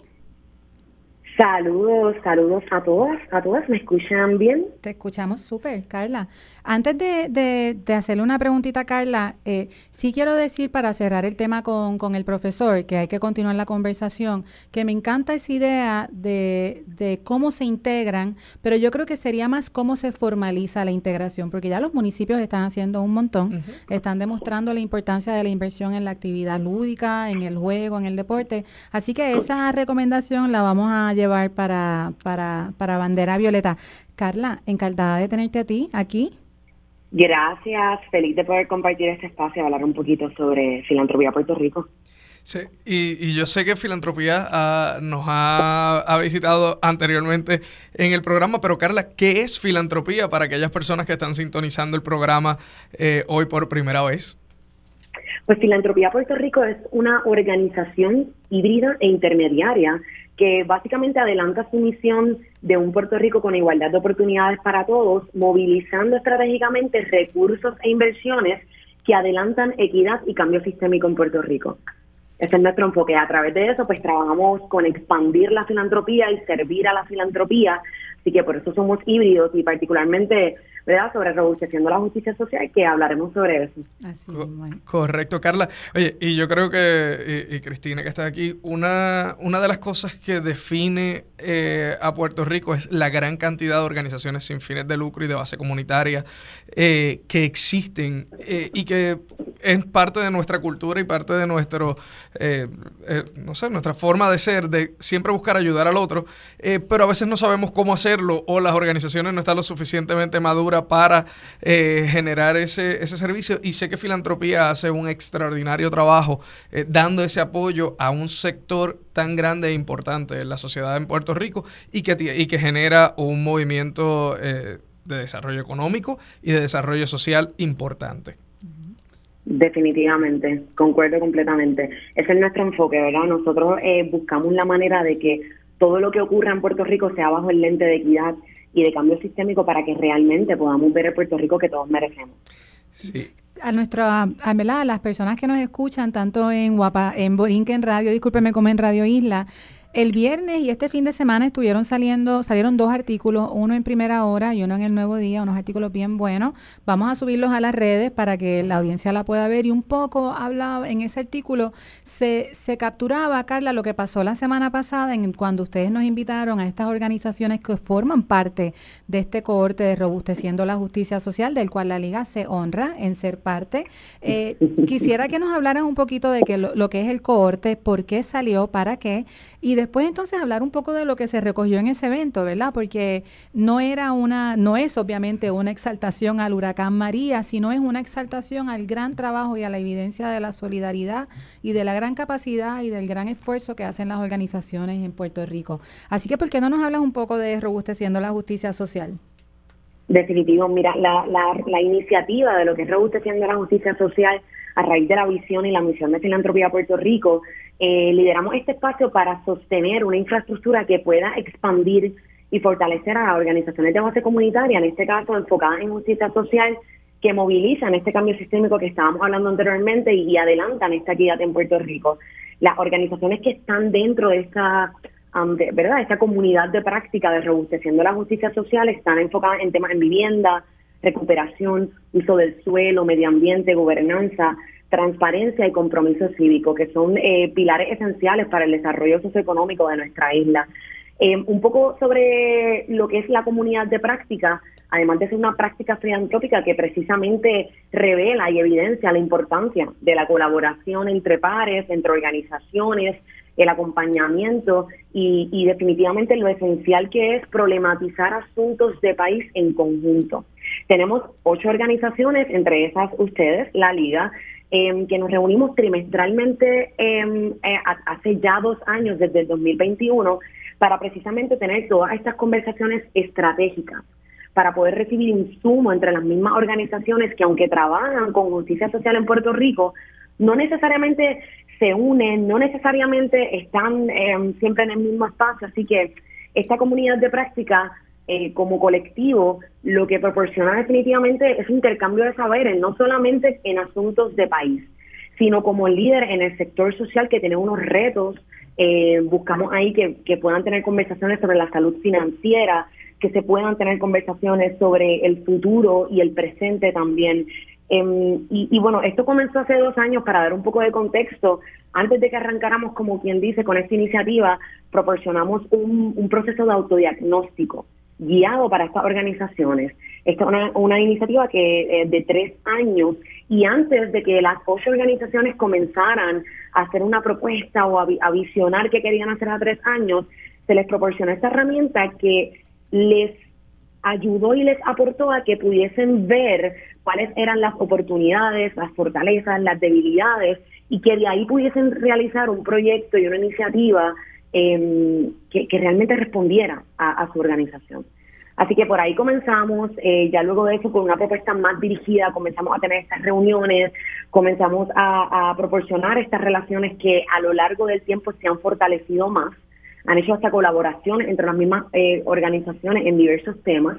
Saludos, saludos a todas, a todas, ¿me escuchan bien? Te escuchamos súper, Carla. Antes de, de, hacerle una preguntita a Carla, eh, sí quiero decir para cerrar el tema con, con, el profesor, que hay que continuar la conversación, que me encanta esa idea de, de cómo se integran, pero yo creo que sería más cómo se formaliza la integración, porque ya los municipios están haciendo un montón, están demostrando la importancia de la inversión en la actividad lúdica, en el juego, en el deporte, así que esa recomendación la vamos a llevar llevar para, para, para Bandera Violeta. Carla, encantada de tenerte a ti aquí. Gracias, feliz de poder compartir este espacio y hablar un poquito sobre filantropía Puerto Rico. Sí, y, yo sé que Filantropía ah, nos ha, visitado anteriormente en el programa, pero Carla, ¿qué es Filantropía para aquellas personas que están sintonizando el programa eh, hoy por primera vez? Pues Filantropía Puerto Rico es una organización híbrida e intermediaria que básicamente adelanta su misión de un Puerto Rico con igualdad de oportunidades para todos, movilizando estratégicamente recursos e inversiones que adelantan equidad y cambio sistémico en Puerto Rico. Ese es nuestro enfoque. A través de eso, pues trabajamos con expandir la filantropía y servir a la filantropía. Así que por eso somos híbridos y particularmente ¿verdad? sobre robusteciendo la justicia social, que hablaremos sobre eso. Así, Correcto, Carla. Oye, y yo creo que, y, Cristina que está aquí, una, una de las cosas que define eh, a Puerto Rico es la gran cantidad de organizaciones sin fines de lucro y de base comunitaria eh, que existen eh, y que es parte de nuestra cultura y parte de nuestro, eh, eh, no sé, nuestra forma de ser, de siempre buscar ayudar al otro, eh, pero a veces no sabemos cómo hacerlo o las organizaciones no están lo suficientemente maduras para generar ese, ese servicio. Y sé que Filantropía hace un extraordinario trabajo dando ese apoyo a un sector tan grande e importante en la sociedad en Puerto Rico y que, y que genera un movimiento de desarrollo económico y de desarrollo social importante. Definitivamente, concuerdo completamente. Ese es nuestro enfoque, ¿verdad? Nosotros eh, buscamos la manera de que todo lo que ocurra en Puerto Rico sea bajo el lente de equidad y de cambio sistémico para que realmente podamos ver el Puerto Rico que todos merecemos. Sí. A nuestra, a, las personas que nos escuchan tanto en Guapa, en Borinquen Radio, discúlpeme como en Radio Isla, el viernes y este fin de semana estuvieron saliendo, salieron dos artículos, uno en primera hora y uno en el nuevo día, unos artículos bien buenos. Vamos a subirlos a las redes para que la audiencia la pueda ver. Y un poco hablaba en ese artículo, se, se capturaba, Carla, lo que pasó la semana pasada en cuando ustedes nos invitaron a estas organizaciones que forman parte de este cohorte de robusteciendo la justicia social, del cual la liga se honra en ser parte. Eh, quisiera que nos hablaran un poquito de que lo, lo que es el cohorte, por qué salió, para qué, y después entonces hablar un poco de lo que se recogió en ese evento, ¿verdad? Porque no era una, no es obviamente una exaltación al huracán María, sino es una exaltación al gran trabajo y a la evidencia de la solidaridad y de la gran capacidad y del gran esfuerzo que hacen las organizaciones en Puerto Rico. Así que, ¿por qué no nos hablas un poco de robusteciendo la justicia social? Definitivo, mira, la, la, la iniciativa de lo que es robusteciendo la justicia social a raíz de la visión y la misión de Filantropía Puerto Rico eh, lideramos este espacio para sostener una infraestructura que pueda expandir y fortalecer a las organizaciones de base comunitaria, en este caso enfocadas en justicia social, que movilizan este cambio sistémico que estábamos hablando anteriormente y, adelantan esta equidad en Puerto Rico. Las organizaciones que están dentro de esta, um, ¿verdad? esta comunidad de práctica de robusteciendo la justicia social están enfocadas en temas en vivienda, recuperación, uso del suelo, medio ambiente, gobernanza, transparencia y compromiso cívico, que son eh, pilares esenciales para el desarrollo socioeconómico de nuestra isla. Eh, un poco sobre lo que es la comunidad de práctica, además de ser una práctica filantrópica que precisamente revela y evidencia la importancia de la colaboración entre pares, entre organizaciones, el acompañamiento y, y definitivamente lo esencial que es problematizar asuntos de país en conjunto. Tenemos ocho organizaciones, entre esas ustedes, la Liga, Em, que nos reunimos trimestralmente em, eh, hace ya dos años, desde el 2021, para precisamente tener todas estas conversaciones estratégicas, para poder recibir insumo entre las mismas organizaciones que aunque trabajan con justicia social en Puerto Rico, no necesariamente se unen, no necesariamente están em, siempre en el mismo espacio, así que esta comunidad de práctica eh, como colectivo, lo que proporciona definitivamente es intercambio de saberes, no solamente en asuntos de país, sino como líder en el sector social que tiene unos retos. Eh, buscamos ahí que, que puedan tener conversaciones sobre la salud financiera, que se puedan tener conversaciones sobre el futuro y el presente también. Em, y, bueno, esto comenzó hace dos años para dar un poco de contexto. Antes de que arrancáramos, como quien dice, con esta iniciativa, proporcionamos un, un proceso de autodiagnóstico guiado para estas organizaciones. Esta es una, iniciativa que eh, de tres años y antes de que las ocho organizaciones comenzaran a hacer una propuesta o a, visionar qué querían hacer a tres años, se les proporcionó esta herramienta que les ayudó y les aportó a que pudiesen ver cuáles eran las oportunidades, las fortalezas, las debilidades y que de ahí pudiesen realizar un proyecto y una iniciativa Em, que, realmente respondiera a, su organización. Así que por ahí comenzamos, eh, ya luego de eso con una propuesta más dirigida, comenzamos a tener estas reuniones, comenzamos a, proporcionar estas relaciones que a lo largo del tiempo se han fortalecido más, han hecho hasta colaboraciones entre las mismas eh, organizaciones en diversos temas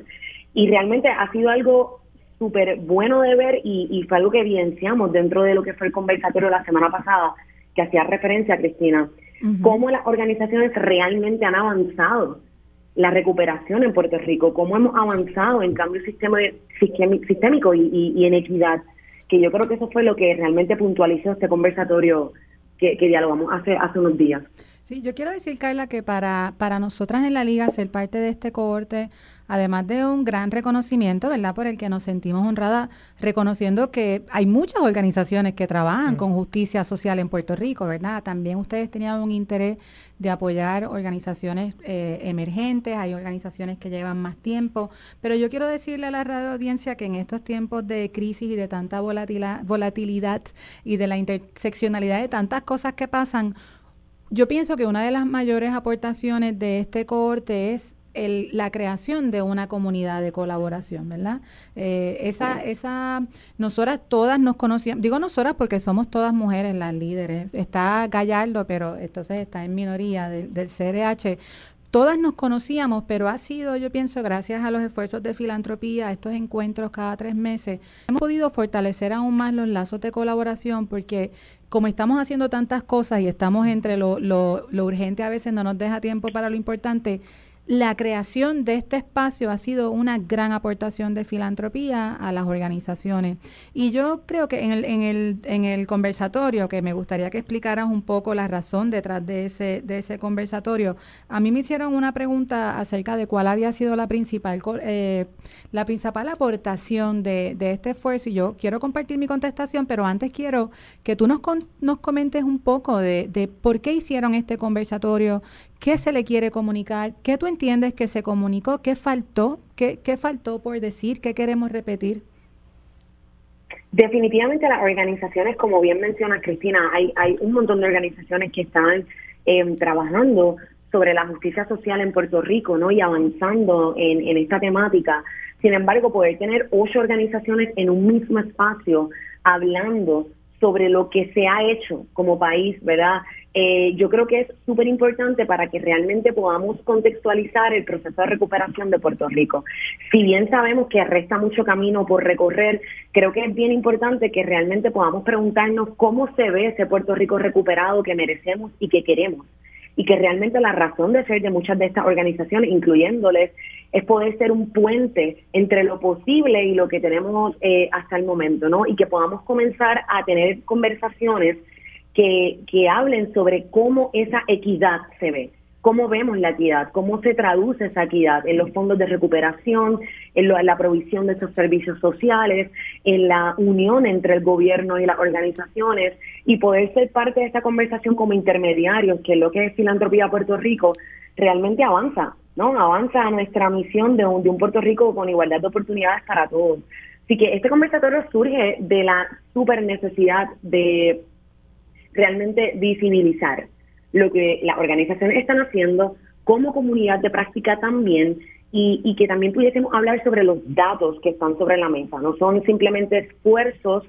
y realmente ha sido algo súper bueno de ver y, y, fue algo que evidenciamos dentro de lo que fue el conversatorio la semana pasada, que hacía referencia, Cristina, cómo las organizaciones realmente han avanzado la recuperación en Puerto Rico, cómo hemos avanzado en cambio sistema, sistémico y, en equidad, que yo creo que eso fue lo que realmente puntualizó este conversatorio que, dialogamos hace, hace unos días. Sí, yo quiero decir, Carla, que para, para nosotras en la liga ser parte de este cohorte, además de un gran reconocimiento, ¿verdad? Por el que nos sentimos honradas, reconociendo que hay muchas organizaciones que trabajan mm. con justicia social en Puerto Rico, ¿verdad? También ustedes tenían un interés de apoyar organizaciones eh, emergentes, hay organizaciones que llevan más tiempo, pero yo quiero decirle a la radio audiencia que en estos tiempos de crisis y de tanta volatilidad y de la interseccionalidad de tantas cosas que pasan, yo pienso que una de las mayores aportaciones de este cohorte es el, la creación de una comunidad de colaboración, ¿verdad? Eh, esa, esa, nosotras todas nos conocíamos, digo nosotras porque somos todas mujeres las líderes. Está Gallardo, pero entonces está en minoría del, del CRH, todas nos conocíamos, pero ha sido, yo pienso, gracias a los esfuerzos de filantropía, estos encuentros cada tres meses, hemos podido fortalecer aún más los lazos de colaboración porque como estamos haciendo tantas cosas y estamos entre lo, lo, lo urgente a veces no nos deja tiempo para lo importante, la creación de este espacio ha sido una gran aportación de filantropía a las organizaciones. Y yo creo que en el, en el, en el conversatorio, que me gustaría que explicaras un poco la razón detrás de ese, de ese conversatorio, a mí me hicieron una pregunta acerca de cuál había sido la principal, eh, la principal aportación de, de, este esfuerzo. Y yo quiero compartir mi contestación, pero antes quiero que tú nos, nos comentes un poco de, de por qué hicieron este conversatorio, ¿Qué se le quiere comunicar? ¿Qué tú entiendes que se comunicó? ¿Qué faltó? ¿Qué, qué faltó por decir? ¿Qué queremos repetir? Definitivamente las organizaciones, como bien menciona Cristina, hay, hay un montón de organizaciones que están em, trabajando sobre la justicia social en Puerto Rico, ¿no? Y avanzando en, en esta temática. Sin embargo, poder tener ocho organizaciones en un mismo espacio hablando sobre lo que se ha hecho como país, ¿verdad? Eh, yo creo que es súper importante para que realmente podamos contextualizar el proceso de recuperación de Puerto Rico. Si bien sabemos que resta mucho camino por recorrer, creo que es bien importante que realmente podamos preguntarnos cómo se ve ese Puerto Rico recuperado que merecemos y que queremos. Y que realmente la razón de ser de muchas de estas organizaciones, incluyéndoles, es poder ser un puente entre lo posible y lo que tenemos eh, hasta el momento, ¿no? Y que podamos comenzar a tener conversaciones que, que hablen sobre cómo esa equidad se ve, cómo vemos la equidad, cómo se traduce esa equidad en los fondos de recuperación, en, la provisión de esos servicios sociales, en la unión entre el gobierno y las organizaciones y poder ser parte de esta conversación como intermediarios, que es lo que es Filantropía Puerto Rico, realmente avanza, ¿no? Avanza a nuestra misión de un, de un Puerto Rico con igualdad de oportunidades para todos. Así que este conversatorio surge de la super necesidad de realmente visibilizar lo que las organizaciones están haciendo como comunidad de práctica también y, que también pudiésemos hablar sobre los datos que están sobre la mesa. No son simplemente esfuerzos,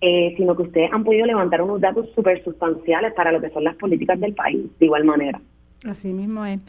eh, sino que ustedes han podido levantar unos datos súper sustanciales para lo que son las políticas del país, de igual manera. Así mismo es.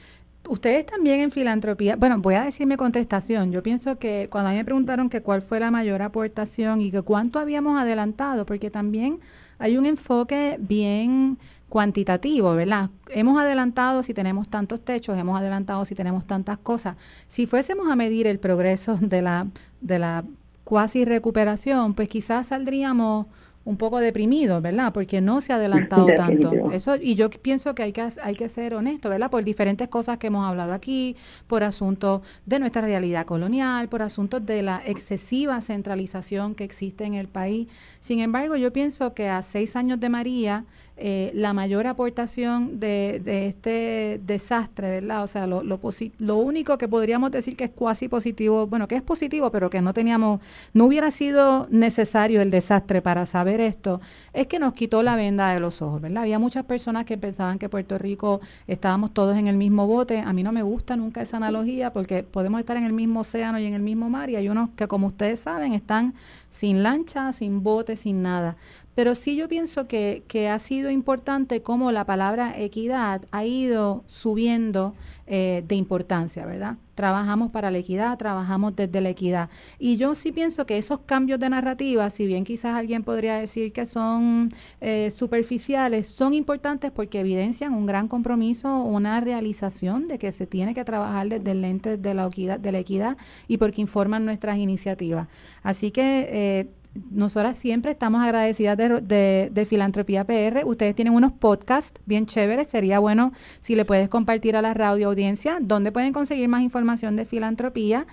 Ustedes también en filantropía, bueno, voy a decir mi contestación. Yo pienso que cuando a mí me preguntaron que cuál fue la mayor aportación y que cuánto habíamos adelantado, porque también hay un enfoque bien cuantitativo, ¿verdad? Hemos adelantado si tenemos tantos techos, hemos adelantado si tenemos tantas cosas. Si fuésemos a medir el progreso de la, de la cuasi recuperación, pues quizás saldríamos un poco deprimido, ¿verdad? Porque no se ha adelantado tanto. Eso y yo pienso que hay que hay que ser honesto, ¿verdad? Por diferentes cosas que hemos hablado aquí, por asuntos de nuestra realidad colonial, por asuntos de la excesiva centralización que existe en el país. Sin embargo, yo pienso que a seis años de María eh, la mayor aportación de, este desastre, ¿verdad? O sea, lo, lo, lo, único que podríamos decir que es cuasi positivo, bueno, que es positivo, pero que no teníamos, no hubiera sido necesario el desastre para saber esto, es que nos quitó la venda de los ojos, ¿verdad? Había muchas personas que pensaban que Puerto Rico estábamos todos en el mismo bote. A mí no me gusta nunca esa analogía porque podemos estar en el mismo océano y en el mismo mar y hay unos que, como ustedes saben, están sin lancha, sin bote, sin nada. Pero sí yo pienso que, que, ha sido importante cómo la palabra equidad ha ido subiendo eh, de importancia, ¿verdad? Trabajamos para la equidad, trabajamos desde la equidad. Y yo sí pienso que esos cambios de narrativa, si bien quizás alguien podría decir que son eh, superficiales, son importantes porque evidencian un gran compromiso, una realización de que se tiene que trabajar desde el lente de la equidad, de la equidad y porque informan nuestras iniciativas. Así que... Eh, nosotras siempre estamos agradecidas de, Filantropía PR. Ustedes tienen unos podcasts bien chéveres. Sería bueno si le puedes compartir a la radio audiencia dónde pueden conseguir más información de filantropía,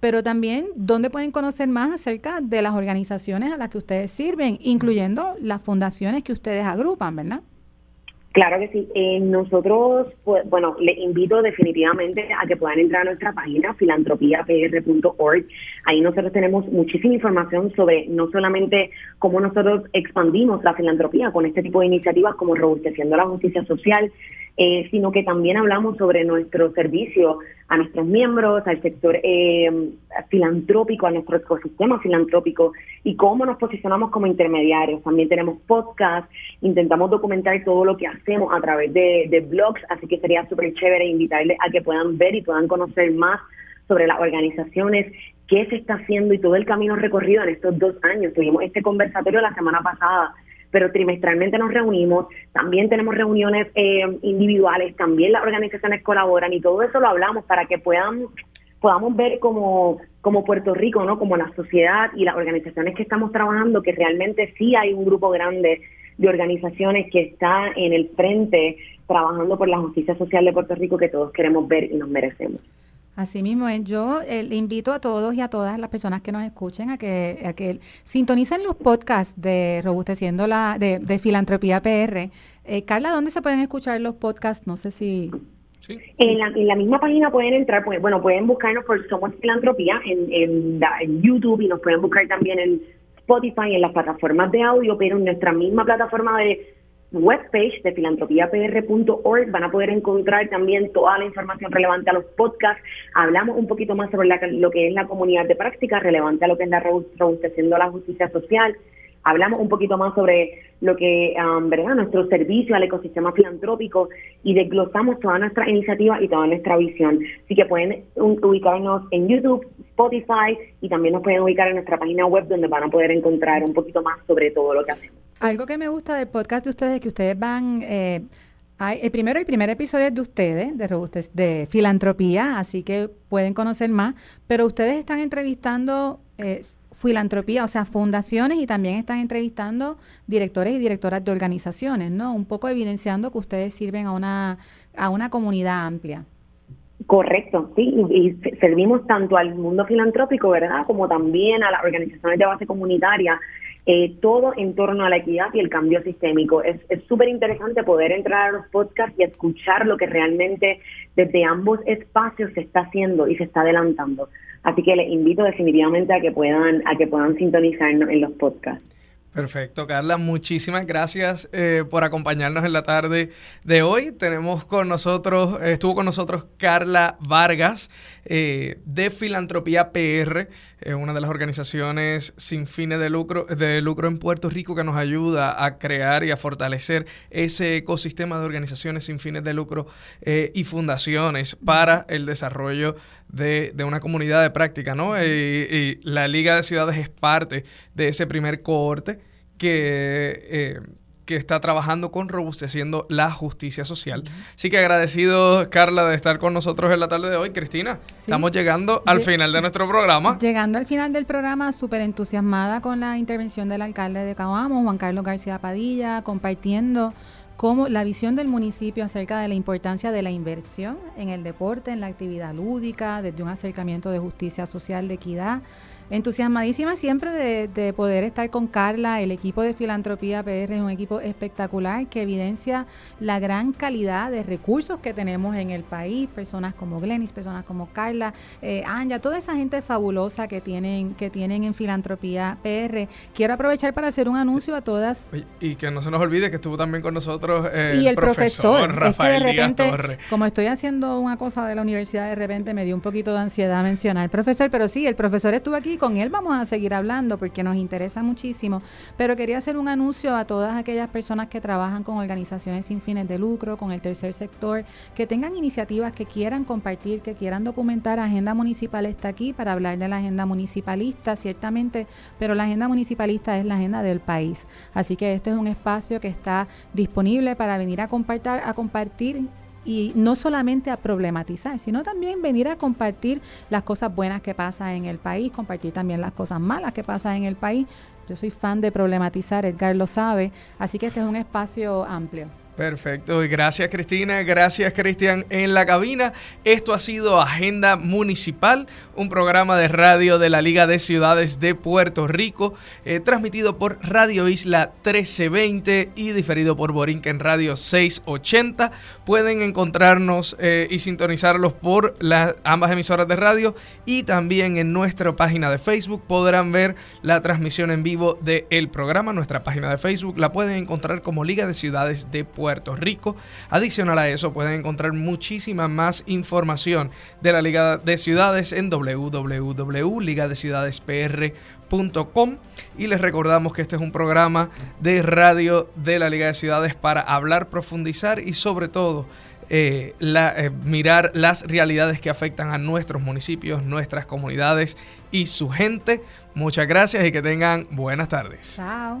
pero también dónde pueden conocer más acerca de las organizaciones a las que ustedes sirven, incluyendo las fundaciones que ustedes agrupan, ¿verdad? Claro que sí. Eh, nosotros, pues, bueno, les invito definitivamente a que puedan entrar a nuestra página filantropiapr.org. Ahí nosotros tenemos muchísima información sobre no solamente cómo nosotros expandimos la filantropía con este tipo de iniciativas como robusteciendo la justicia social, eh, sino que también hablamos sobre nuestro servicio a nuestros miembros, al sector eh, filantrópico, a nuestro ecosistema filantrópico y cómo nos posicionamos como intermediarios. También tenemos podcast, intentamos documentar todo lo que hacemos a través de, de blogs, así que sería súper chévere invitarles a que puedan ver y puedan conocer más sobre las organizaciones, qué se está haciendo y todo el camino recorrido en estos dos años. Tuvimos este conversatorio la semana pasada pero trimestralmente nos reunimos, también tenemos reuniones eh, individuales, también las organizaciones colaboran y todo eso lo hablamos para que podamos ver como, como Puerto Rico, ¿no? como la sociedad y las organizaciones que estamos trabajando, que realmente sí hay un grupo grande de organizaciones que está en el frente trabajando por la justicia social de Puerto Rico que todos queremos ver y nos merecemos. Así mismo Yo eh, le invito a todos y a todas las personas que nos escuchen a que, a que sintonicen los podcasts de Robusteciendo la, de, de Filantropía PR. Eh, Carla, ¿dónde se pueden escuchar los podcasts? No sé si... En, la, en la misma página pueden entrar, pues, bueno, pueden buscarnos por Somos Filantropía en, en, en YouTube y nos pueden buscar también en Spotify, en las plataformas de audio, pero en nuestra misma plataforma de webpage de filantropiapr.org van a poder encontrar también toda la información relevante a los podcasts. Hablamos un poquito más sobre lo que es la comunidad de práctica, relevante a lo que es la robustación de la justicia social. Hablamos un poquito más sobre lo que, um, ¿verdad?, nuestro servicio al ecosistema filantrópico y desglosamos toda nuestra iniciativa y toda nuestra visión. Así que pueden ubicarnos en YouTube, Spotify y también nos pueden ubicar en nuestra página web donde van a poder encontrar un poquito más sobre todo lo que hacemos. Algo que me gusta del podcast de ustedes es que ustedes van... Eh, el primero, el primer episodio es de ustedes, de, de filantropía, así que pueden conocer más, pero ustedes están entrevistando eh, filantropía, o sea, fundaciones y también están entrevistando directores y directoras de organizaciones, ¿no? Un poco evidenciando que ustedes sirven a una, a una comunidad amplia. Correcto, sí, y, servimos tanto al mundo filantrópico, ¿verdad?, como también a las organizaciones de base comunitaria eh, todo en torno a la equidad y el cambio sistémico. Es súper interesante poder entrar a los podcasts y escuchar lo que realmente desde ambos espacios se está haciendo y se está adelantando. Así que les invito definitivamente a que puedan, a que puedan sintonizarnos en los podcasts. Perfecto, Carla, muchísimas gracias eh, por acompañarnos en la tarde de hoy. Tenemos con nosotros, estuvo con nosotros Carla Vargas eh, de Filantropía PR, eh, una de las organizaciones sin fines de lucro, de lucro en Puerto Rico que nos ayuda a crear y a fortalecer ese ecosistema de organizaciones sin fines de lucro y fundaciones para el desarrollo de, una comunidad de práctica, ¿no? y la Liga de Ciudades es parte de ese primer cohorte que, eh, que está trabajando con robusteciendo la justicia social. Así que agradecido, Carla, de estar con nosotros en la tarde de hoy. Cristina, estamos llegando al final de nuestro programa. Llegando al final del programa, súper entusiasmada con la intervención del alcalde de Caguamo, Juan Carlos García Padilla, compartiendo cómo la visión del municipio acerca de la importancia de la inversión en el deporte, en la actividad lúdica, desde un acercamiento de justicia social, de equidad entusiasmadísima siempre de, poder estar con Carla. El equipo de Filantropía PR es un equipo espectacular que evidencia la gran calidad de recursos que tenemos en el país. Personas como Glenis, personas como Carla, eh, Anja, toda esa gente fabulosa que tienen, que tienen en Filantropía PR. Quiero aprovechar para hacer un anuncio a todas. Y que no se nos olvide que estuvo también con nosotros y el profesor, Rafael de repente, Como estoy haciendo una cosa de la universidad, de repente me dio un poquito de ansiedad mencionar profesor, pero sí, el profesor estuvo aquí con él vamos a seguir hablando porque nos interesa muchísimo, pero quería hacer un anuncio a todas aquellas personas que trabajan con organizaciones sin fines de lucro, con el tercer sector, que tengan iniciativas que quieran compartir, que quieran documentar. Agenda Municipal está aquí para hablar de la agenda municipalista, ciertamente, pero la agenda municipalista es la agenda del país. Así que este es un espacio que está disponible para venir a a compartir y no solamente a problematizar, sino también venir a compartir las cosas buenas que pasan en el país, compartir también las cosas malas que pasan en el país, Yo soy fan de problematizar, Edgar lo sabe, así que este es un espacio amplio. Perfecto, gracias Cristina, gracias Cristian en la cabina. Esto ha sido Agenda Municipal, un programa de radio de la Liga de Ciudades de Puerto Rico, eh, transmitido por Radio Isla 1320 y diferido por Borinquen Radio 680. Pueden encontrarnos eh, y sintonizarlos por ambas emisoras de radio y también en nuestra página de Facebook podrán ver la transmisión en vivo del programa. Nuestra página de Facebook la pueden encontrar como Liga de Ciudades de Puerto Puerto Rico. Adicional a eso pueden encontrar muchísima más información de la Liga de Ciudades en www.ligadeciudadespr.com y les recordamos que este es un programa de radio de la Liga de Ciudades para hablar, profundizar y sobre todo eh, eh, mirar las realidades que afectan a nuestros municipios, nuestras comunidades y su gente. Muchas gracias y que tengan buenas tardes. Chao.